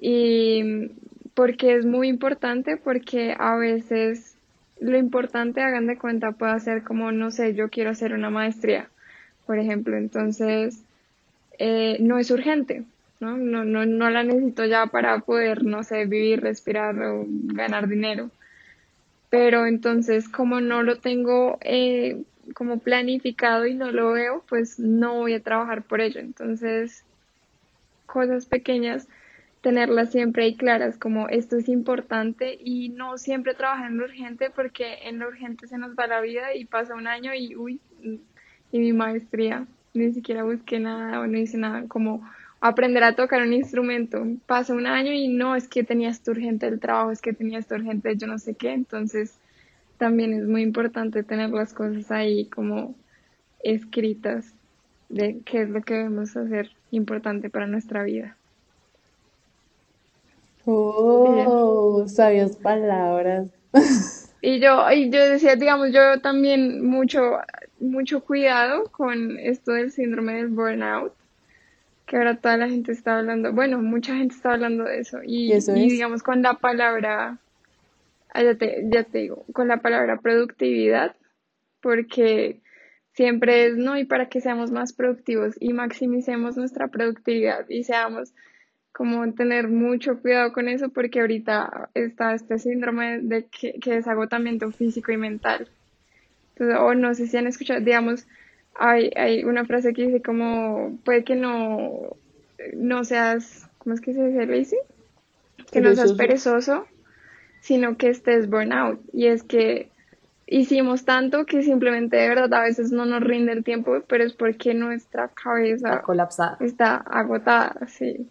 Y porque es muy importante, porque a veces lo importante, hagan de cuenta, puede ser como, no sé, yo quiero hacer una maestría, por ejemplo, entonces eh, no es urgente, ¿no? No, ¿no? no la necesito ya para poder, no sé, vivir, respirar o ganar dinero. Pero entonces, como no lo tengo eh, como planificado y no lo veo, pues no voy a trabajar por ello. Entonces, cosas pequeñas tenerlas siempre ahí claras, como esto es importante y no siempre trabajar en lo urgente porque en lo urgente se nos va la vida y pasa un año y uy, y mi maestría, ni siquiera busqué nada o no hice nada, como aprender a tocar un instrumento, pasa un año y no, es que tenías tu urgente el trabajo, es que tenías tu urgente yo no sé qué, entonces también es muy importante tener las cosas ahí como escritas de qué es lo que debemos hacer importante para nuestra vida. Oh, sabias palabras. Y yo, y yo decía, digamos, yo también mucho, mucho cuidado con esto del síndrome del burnout, que ahora toda la gente está hablando, bueno, mucha gente está hablando de eso, y, digamos con la palabra, ya te, ya te digo, con la palabra productividad, porque siempre es, no, y para que seamos más productivos y maximicemos nuestra productividad y seamos como tener mucho cuidado con eso porque ahorita está este síndrome de que, es agotamiento físico y mental. Entonces, o no sé si han escuchado, digamos, hay, hay una frase que dice como, puede que no, no seas, ¿cómo es que se dice lazy? Que no seas perezoso, sino que estés burnout. Y es que hicimos tanto que simplemente de verdad a veces no nos rinde el tiempo, pero es porque nuestra cabeza está colapsada. Está agotada, sí.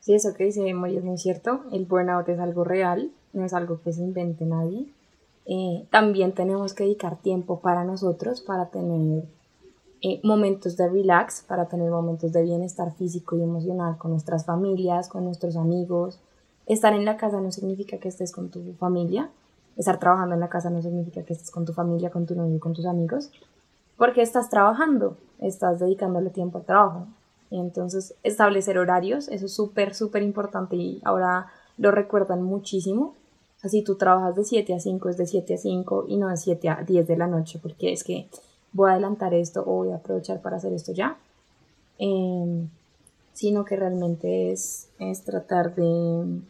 Sí, eso que dice Moy es muy cierto. El burnout es algo real, no es algo que se invente nadie. Eh, también tenemos que dedicar tiempo para nosotros, para tener eh, momentos de relax, para tener momentos de bienestar físico y emocional con nuestras familias, con nuestros amigos. Estar en la casa no significa que estés con tu familia. Estar trabajando en la casa no significa que estés con tu familia, con tu novio con tus amigos. Porque estás trabajando, estás dedicándole tiempo al trabajo. Entonces, establecer horarios, eso es súper, súper importante y ahora lo recuerdan muchísimo. O sea, si tú trabajas de 7 a 5, es de 7 a 5 y no de 7 a 10 de la noche, porque es que voy a adelantar esto o voy a aprovechar para hacer esto ya. Em, sino que realmente es, es tratar de,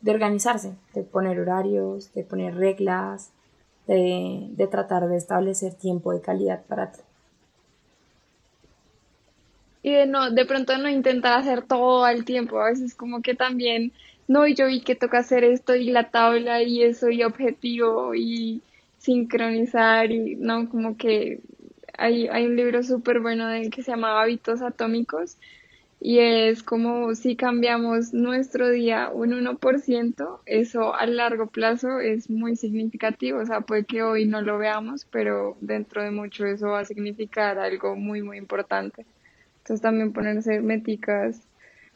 de organizarse, de poner horarios, de poner reglas, de, de tratar de establecer tiempo de calidad para ti. Y de no, de pronto no intentar hacer todo al tiempo, a veces como que también, no, y yo vi que toca hacer esto y la tabla y eso y objetivo y sincronizar y no, como que hay, hay un libro súper bueno de que se llama Hábitos Atómicos y es como si cambiamos nuestro día un 1%, eso a largo plazo es muy significativo, o sea, puede que hoy no lo veamos, pero dentro de mucho eso va a significar algo muy, muy importante. Entonces también ponerse meticas,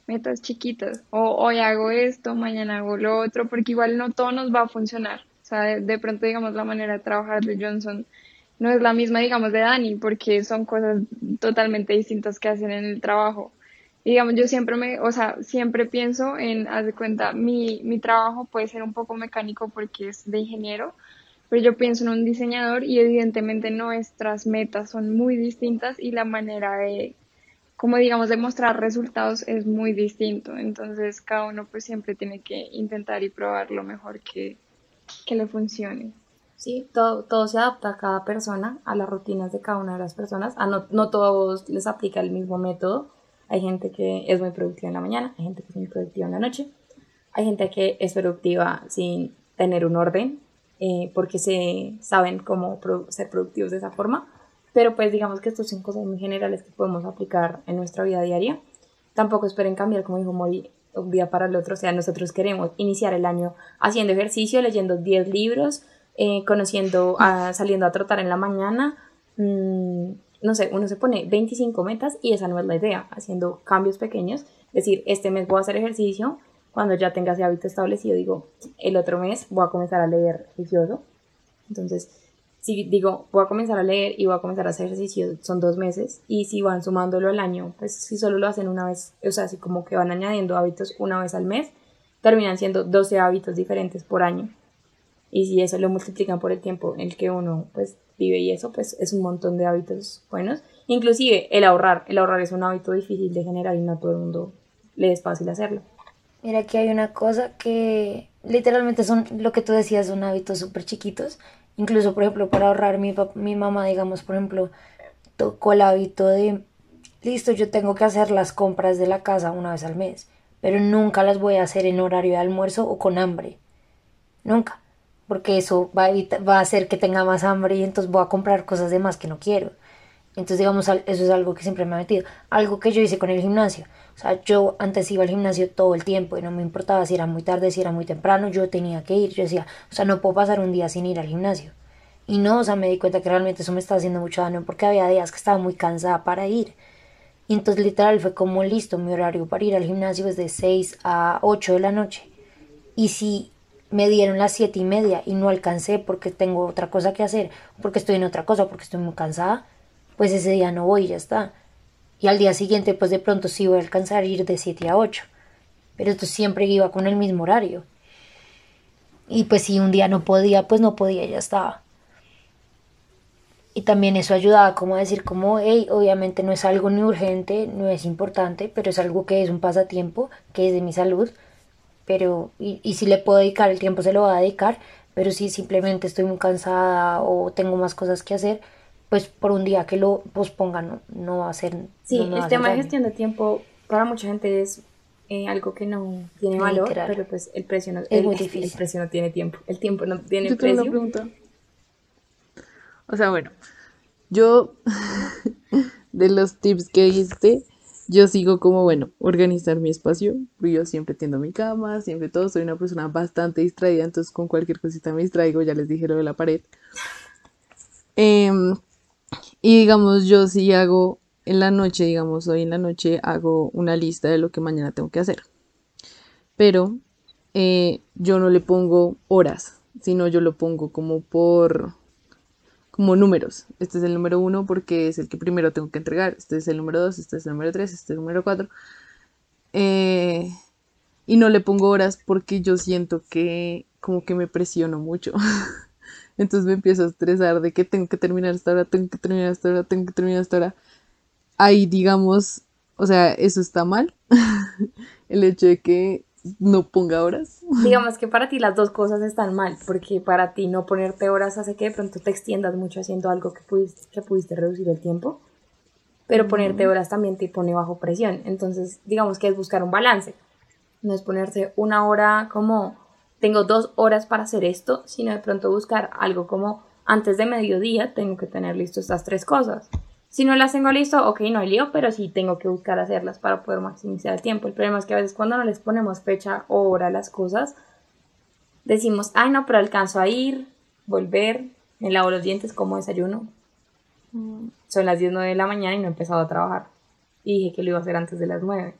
metas chiquitas. O hoy hago esto, mañana hago lo otro, porque igual no todo nos va a funcionar. O sea, de, pronto, digamos, la manera de trabajar de Johnson no es la misma, digamos, de Dani, porque son cosas totalmente distintas que hacen en el trabajo. Digamos, yo siempre me, o sea, siempre pienso en, haz de cuenta, mi, mi trabajo puede ser un poco mecánico porque es de ingeniero, pero yo pienso en un diseñador y evidentemente nuestras metas son muy distintas y la manera de como digamos demostrar resultados es muy distinto. Entonces cada uno pues siempre tiene que intentar y probar lo mejor que, que le funcione. Sí, todo, todo se adapta a cada persona, a las rutinas de cada una de las personas. A no, no todos les aplica el mismo método. Hay gente que es muy productiva en la mañana, hay gente que es muy productiva en la noche, hay gente que es productiva sin tener un orden, eh, porque se saben cómo ser productivos de esa forma pero pues digamos que estos son cosas muy generales que podemos aplicar en nuestra vida diaria. tampoco esperen cambiar, como dijo Mori, un día para el otro. O sea, nosotros queremos iniciar el año haciendo ejercicio, leyendo 10 libros, eh, conociendo, a, saliendo a trotar en la mañana. Mm, no sé, uno se pone 25 metas y esa no es la idea, haciendo cambios pequeños. Decir, este mes voy a hacer ejercicio, cuando ya tenga ese hábito establecido, digo, el otro mes voy a comenzar a leer juicioso. Entonces, si digo, voy a comenzar a leer y voy a comenzar a hacer ejercicio, son dos meses, y si van sumándolo al año, pues si solo lo hacen una vez, o sea, así como que van añadiendo hábitos una vez al mes, terminan siendo 12 hábitos diferentes por año. Y si eso lo multiplican por el tiempo en el que uno pues vive y eso, pues es un montón de hábitos buenos. Inclusive el ahorrar, el ahorrar es un hábito difícil de generar y no a todo el mundo le es fácil hacerlo. Mira, aquí hay una cosa que literalmente son lo que tú decías, son hábitos súper chiquitos. Incluso, por ejemplo, para ahorrar, mi, mi mamá, digamos, por ejemplo, tocó el hábito de, listo, yo tengo que hacer las compras de la casa una vez al mes, pero nunca las voy a hacer en horario de almuerzo o con hambre. Nunca. Porque eso va a, va a hacer que tenga más hambre y entonces voy a comprar cosas de más que no quiero. Entonces, digamos, eso es algo que siempre me ha metido. Algo que yo hice con el gimnasio. O sea, yo antes iba al gimnasio todo el tiempo y no me importaba si era muy tarde, si era muy temprano, yo tenía que ir. Yo decía, o sea, no puedo pasar un día sin ir al gimnasio. Y no, o sea, me di cuenta que realmente eso me estaba haciendo mucho daño porque había días que estaba muy cansada para ir. Y entonces literal fue como listo, mi horario para ir al gimnasio es de 6 a 8 de la noche. Y si me dieron las siete y media y no alcancé porque tengo otra cosa que hacer, porque estoy en otra cosa, porque estoy muy cansada, pues ese día no voy y ya está. Y al día siguiente, pues de pronto sí voy a alcanzar a ir de 7 a 8. Pero esto siempre iba con el mismo horario. Y pues si un día no podía, pues no podía, ya estaba. Y también eso ayudaba como a decir como, hey, obviamente no es algo ni urgente, no es importante, pero es algo que es un pasatiempo, que es de mi salud. Pero, y, y si le puedo dedicar el tiempo, se lo voy a dedicar. Pero si simplemente estoy muy cansada o tengo más cosas que hacer, pues por un día que lo pospongan no, va a ser... Sí, el tema de gestión de tiempo para mucha gente es eh, algo que no tiene valor, pero pues el precio no, es el, muy difícil. el precio no tiene tiempo, el tiempo no tiene yo precio. Tengo una pregunta. O sea, bueno, yo de los tips que diste, yo sigo como, bueno, organizar mi espacio, yo siempre tiendo mi cama, siempre todo, soy una persona bastante distraída, entonces con cualquier cosita me distraigo, ya les dije lo de la pared. Eh, y digamos, yo sí hago en la noche, digamos, hoy en la noche hago una lista de lo que mañana tengo que hacer. Pero eh, yo no le pongo horas, sino yo lo pongo como por como números. Este es el número uno porque es el que primero tengo que entregar. Este es el número dos, este es el número tres, este es el número cuatro. Eh, y no le pongo horas porque yo siento que como que me presiono mucho. Entonces me empiezo a estresar de que tengo que terminar esta hora, tengo que terminar esta hora, tengo que terminar esta hora. Ahí, digamos, o sea, eso está mal. el hecho de que no ponga horas. Digamos que para ti las dos cosas están mal, porque para ti no ponerte horas hace que de pronto te extiendas mucho haciendo algo que pudiste, que pudiste reducir el tiempo, pero ponerte horas también te pone bajo presión. Entonces, digamos que es buscar un balance. No es ponerse una hora como tengo dos horas para hacer esto, sino de pronto buscar algo como antes de mediodía tengo que tener listo estas tres cosas. Si no las tengo listo, ok, no hay lío, pero sí tengo que buscar hacerlas para poder maximizar el tiempo. El problema es que a veces cuando no les ponemos fecha o hora a las cosas, decimos, ay no, pero alcanzo a ir, volver, me lavo los dientes como desayuno. Mm. Son las 10, 9 de la mañana y no he empezado a trabajar. Y dije que lo iba a hacer antes de las 9.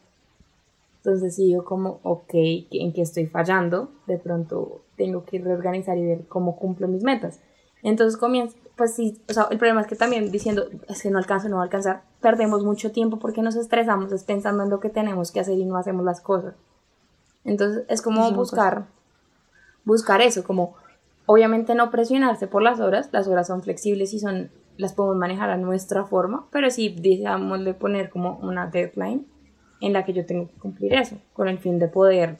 Entonces sí, yo como, ok, ¿en qué estoy fallando? De pronto tengo que reorganizar y ver cómo cumplo mis metas. Entonces comienzo, pues sí, o sea, el problema es que también diciendo, es que no alcanzo, no va a alcanzar, perdemos mucho tiempo porque nos estresamos es pensando en lo que tenemos que hacer y no hacemos las cosas. Entonces es como buscar, buscar eso, como obviamente no presionarse por las horas, las horas son flexibles y son, las podemos manejar a nuestra forma, pero sí, digamos, de poner como una deadline en la que yo tengo que cumplir eso, con el fin de poder,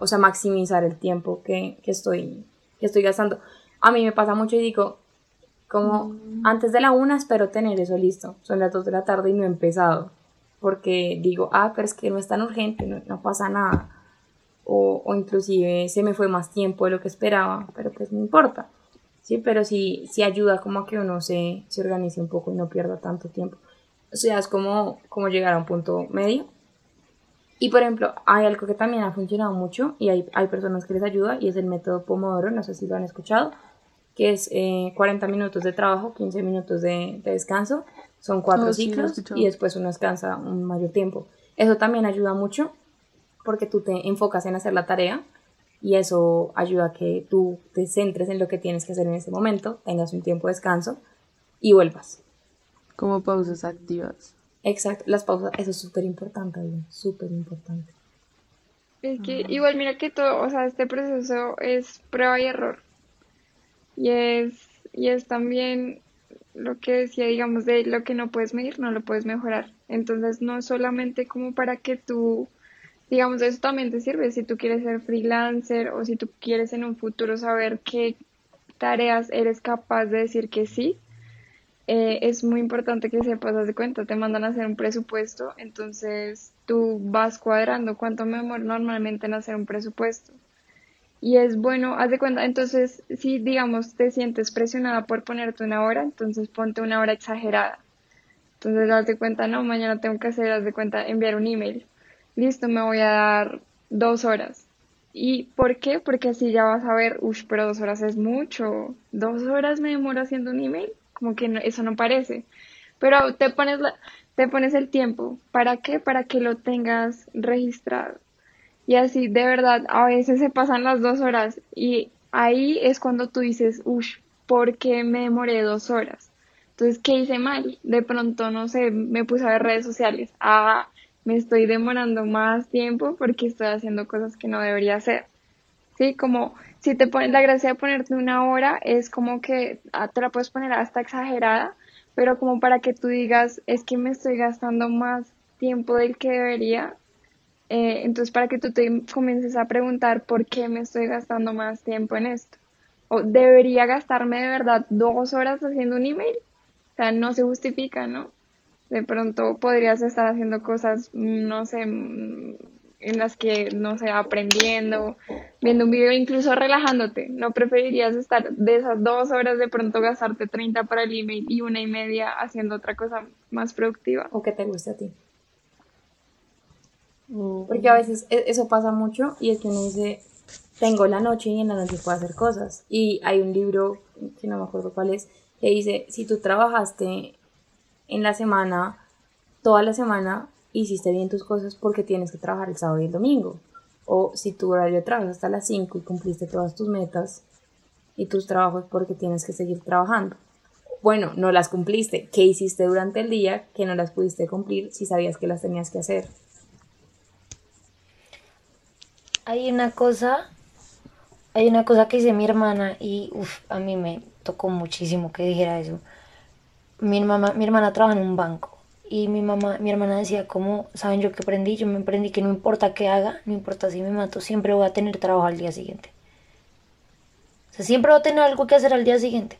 o sea, maximizar el tiempo que, estoy, que estoy gastando. A mí me pasa mucho y digo, como mm. antes de la una espero tener eso listo, son las dos de la tarde y no he empezado, porque digo, ah, pero es que no es tan urgente, no, pasa nada, o, o, inclusive se me fue más tiempo de lo que esperaba, pero pues no importa, sí, pero sí, sí ayuda como a que uno se, se organice un poco y no pierda tanto tiempo. O sea, es como, como llegar a un punto medio Y por ejemplo, hay algo que también ha funcionado mucho y hay, hay personas que les ayuda y es el método Pomodoro, no sé si lo han escuchado, que es 40 eh, minutos de trabajo, 15 minutos de, descanso, son cuatro oh, ciclos y después uno descansa un mayor tiempo. Eso también ayuda mucho porque tú te enfocas en hacer la tarea y eso ayuda a que tú te centres en lo que tienes que hacer en ese momento, tengas un tiempo de descanso y vuelvas. Como pausas activas. Exacto, las pausas, eso es súper importante, súper importante. Es que igual mira que todo, o sea, este proceso es prueba y error. Y es, y es también lo que decía, digamos, de lo que no puedes medir, no lo puedes mejorar. Entonces, no solamente como para que tú, digamos, eso también te sirve si tú quieres ser freelancer o si tú quieres en un futuro saber qué tareas eres capaz de decir que sí, eh, es muy importante que sepas, de cuenta, te mandan a hacer un presupuesto, entonces tú vas cuadrando cuánto me demora normalmente en hacer un presupuesto. Y es bueno, haz de cuenta, entonces si digamos te sientes presionada por ponerte una hora, entonces ponte una hora exagerada. Entonces haz de cuenta, no, mañana tengo que hacer, haz de cuenta, enviar un email. Listo, me voy a dar dos horas. ¿Y por qué? Porque así ya vas a ver, uff, pero dos horas es mucho. ¿Dos horas me demoro haciendo un email? como que eso no parece. Pero te pones, la, te pones el tiempo. ¿Para qué? Para que lo tengas registrado. Y así, de verdad, a veces se pasan las dos horas y ahí es cuando tú dices, uff, ¿por qué me demoré dos horas? Entonces, ¿qué hice mal? De pronto, no sé, me puse a ver redes sociales. Ah, me estoy demorando más tiempo porque estoy haciendo cosas que no debería hacer. ¿Sí? Como si te pones la gracia de ponerte una hora es como que ah, te la puedes poner hasta exagerada, pero como para que tú digas, es que me estoy gastando más tiempo del que debería. Eh, entonces, para que tú te comiences a preguntar por qué me estoy gastando más tiempo en esto. O debería gastarme de verdad dos horas haciendo un email. O sea, no se justifica, ¿no? De pronto podrías estar haciendo cosas, no sé, en las que, no sé, aprendiendo, viendo un video, incluso relajándote. ¿No preferirías estar de esas dos horas de pronto gastarte 30 para el email y una y media haciendo otra cosa más productiva? O que te guste a ti. Porque a veces e, eso pasa mucho y es que uno dice, tengo la noche y en la noche puedo hacer cosas. Y hay un libro, que no me acuerdo cuál es, que dice, si tú trabajaste en la semana, toda la semana, hiciste bien tus cosas porque tienes que trabajar el sábado y el domingo. O si tu horario trabajas hasta las 5 y cumpliste todas tus metas y tus trabajos porque tienes que seguir trabajando. Bueno, no las cumpliste. ¿Qué hiciste durante el día que no las pudiste cumplir si sabías que las tenías que hacer? Hay una cosa, hay una cosa que dice mi hermana y a mí me tocó muchísimo que dijera eso. Mi, mamá, mi hermana trabaja en un banco y mi mamá, mi hermana decía, ¿cómo saben yo que aprendí? Yo me aprendí que no importa qué haga, no importa si me mato, siempre voy a tener trabajo al día siguiente. O sea, siempre voy a tener algo que hacer al día siguiente.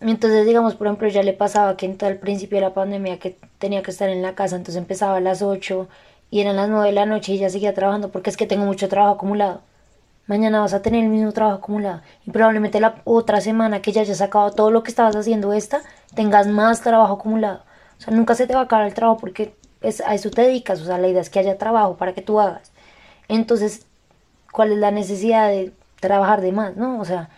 Entonces, digamos, por ejemplo, ya le pasaba que el principio de la pandemia que tenía que estar en la casa, entonces empezaba a las 8 y eran las 9 de la noche y ya seguía trabajando porque es que tengo mucho trabajo acumulado. Mañana vas a tener el mismo trabajo acumulado y probablemente la otra semana que ya hayas sacado todo lo que estabas haciendo esta, tengas más trabajo acumulado. O sea, nunca se te va a acabar el trabajo porque es, a eso te dedicas. O sea, la idea es que haya trabajo para que tú hagas. Entonces, ¿cuál es la necesidad de trabajar de más? ¿No? O sea,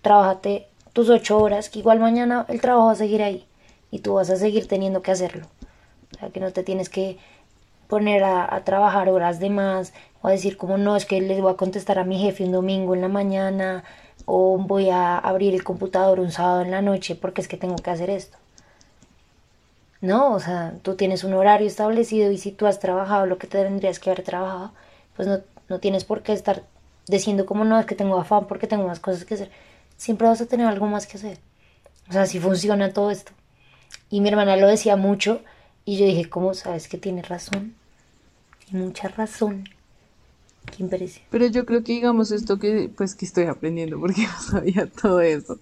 trabajate tus ocho horas, que igual mañana el trabajo va a seguir ahí y tú vas a seguir teniendo que hacerlo. O sea, que no te tienes que poner a, a, trabajar horas de más o a decir como no, es que les voy a contestar a mi jefe un domingo en la mañana o voy a abrir el computador un sábado en la noche porque es que tengo que hacer esto. No, o sea, tú tienes un horario establecido y si tú has trabajado lo que te tendrías que haber trabajado, pues no, no tienes por qué estar diciendo como no, es que tengo afán porque tengo más cosas que hacer. Siempre vas a tener algo más que hacer. O sea, si funciona todo esto. Y mi hermana lo decía mucho y yo dije, ¿cómo sabes que tiene razón? Tiene mucha razón. Qué impresión. Pero yo creo que digamos esto que pues que estoy aprendiendo porque no sabía todo eso.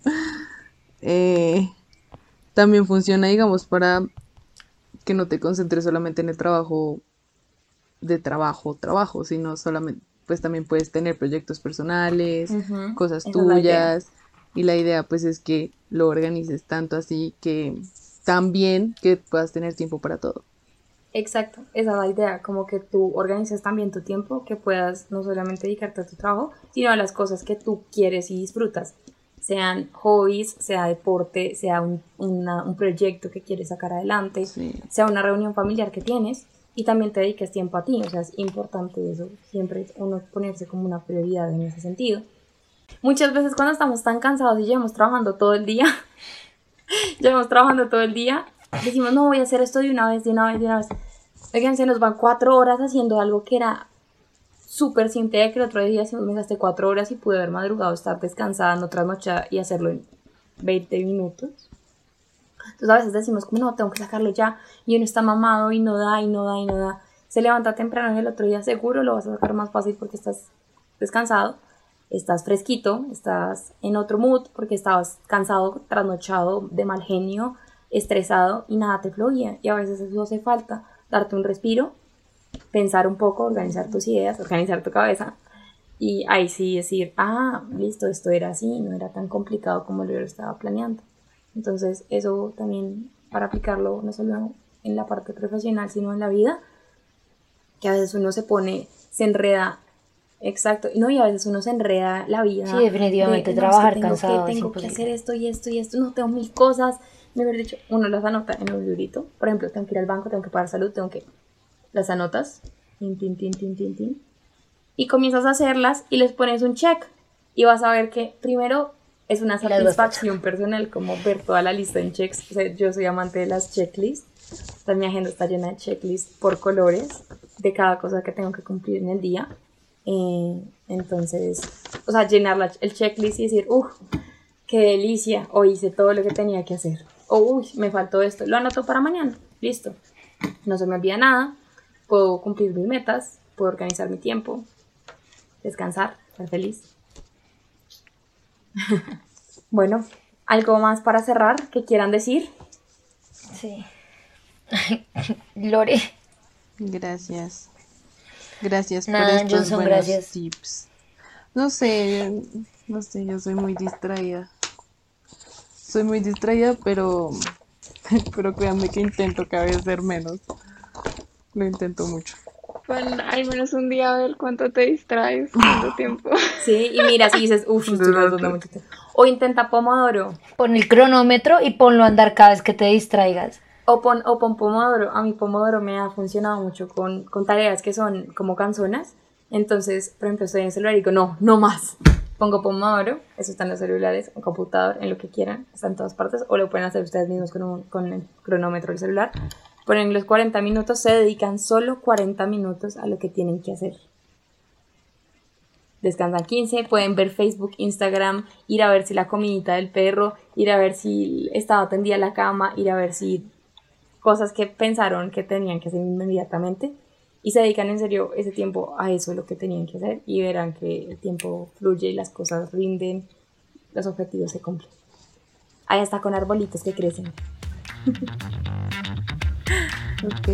Eh, también funciona digamos para que no te concentres solamente en el trabajo de trabajo, trabajo, sino solamente, pues también puedes tener proyectos personales, cosas tuyas, y la idea pues es que lo organices tanto así que también que puedas tener tiempo para todo. Exacto, esa es la idea, como que tú organizas también tu tiempo, que puedas no solamente dedicarte a tu trabajo, sino a las cosas que tú quieres y disfrutas, sean hobbies, sea deporte, sea un, una- un proyecto que quieres sacar adelante, Sí. sea una reunión familiar que tienes y también te dediques tiempo a ti, o sea, es importante eso, siempre uno ponerse como una prioridad en ese sentido. Muchas veces cuando estamos tan cansados y llevamos trabajando todo el día, llevamos trabajando todo el día, decimos, no voy a hacer esto de una vez, de una vez, de una vez. Oigan, se nos van cuatro horas haciendo algo que era súper de que el otro día me gasté cuatro horas y pude haber madrugado, estar descansada, no trasnochada y hacerlo en 20 minutos. Entonces a veces decimos como no, tengo que sacarlo ya y uno está mamado y no da y no da y no da. Se levanta temprano y el otro día seguro lo vas a sacar más fácil porque estás descansado, estás fresquito, estás en otro mood porque estabas cansado, trasnochado, de mal genio, estresado y nada te fluía. Y a veces eso hace falta, darte un respiro, pensar un poco, organizar tus ideas, organizar tu cabeza y ahí sí decir, ah, listo, esto era así, no era tan complicado como lo estaba planeando. Entonces, eso también para aplicarlo no solo en la parte profesional, sino en la vida, que a veces uno se pone, se enreda, exacto, no, y a veces uno se enreda la vida. Sí, definitivamente, de, "No, es que trabajar tengo cansado Que, tengo que hacer esto y esto y esto, no, tengo mil cosas. Mejor dicho, uno las anota en un librito. Por ejemplo, tengo que ir al banco, tengo que pagar salud, tengo que... Las anotas, tin, tin, tin, tin, tin, tin, y comienzas a hacerlas y les pones un check y vas a ver que primero es una satisfacción personal como ver toda la lista en checks. O sea, yo soy amante de las checklists. Entonces, mi agenda está llena de checklists por colores de cada cosa que tengo que cumplir en el día. Eh, entonces, o sea, llenar la- el checklist y decir, uff, qué delicia, hoy hice todo lo que tenía que hacer. O, uy, me faltó esto, lo anoto para mañana, listo. No se me olvida nada, puedo cumplir mis metas, puedo organizar mi tiempo, descansar, ser feliz. bueno, ¿algo más para cerrar que quieran decir? Sí. Lore. Gracias. Gracias por estos Johnson, buenos gracias. tips. No sé, no sé, yo soy muy distraída. Soy muy distraída, pero pero créanme que intento cada vez ser menos. Lo intento mucho. Pon al menos un día a ver cuánto te distraes, cuánto tiempo. Sí, y mira, si dices, uff, estoy gastando mucho tiempo. O intenta Pomodoro. Pon el cronómetro y ponlo a andar cada vez que te distraigas. O pon, o pon Pomodoro. A mí Pomodoro me ha funcionado mucho con, con tareas que son como canzonas. Entonces, por ejemplo, estoy en el celular y digo, no, no más. Pongo Pomodoro, eso está en los celulares, computador, en lo que quieran, está en todas partes. O lo pueden hacer ustedes mismos con, un- con el cronómetro del celular. Ponen los 40 minutos, se dedican solo 40 minutos a lo que tienen que hacer. Descansan 15, pueden ver Facebook, Instagram, ir a ver si la comidita del perro, ir a ver si estaba tendida la cama, ir a ver si cosas que pensaron que tenían que hacer inmediatamente y se dedican en serio ese tiempo a eso, lo que tenían que hacer y verán que el tiempo fluye y las cosas rinden, los objetivos se cumplen. Ahí está con arbolitos que crecen. Ok.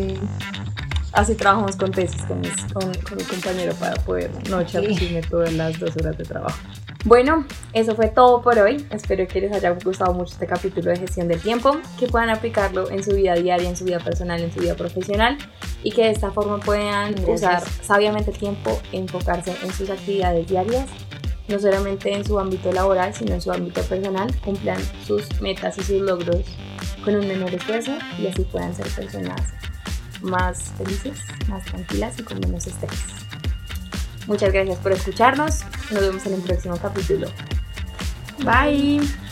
Así trabajamos con tesis con, mis- con, con mi compañero para poder no echarme todas las dos horas de trabajo. Bueno, eso fue todo por hoy. Espero que les haya gustado mucho este capítulo de gestión del tiempo, que puedan aplicarlo en su vida diaria, en su vida personal, en su vida profesional y que de esta forma puedan Gracias. usar sabiamente el tiempo, enfocarse en sus actividades diarias, no solamente en su ámbito laboral, sino en su ámbito personal, cumplan sus metas y sus logros con un menor esfuerzo y así puedan ser personas más felices, más tranquilas y con menos estrés. Muchas gracias por escucharnos. Nos vemos en el próximo capítulo. Bye.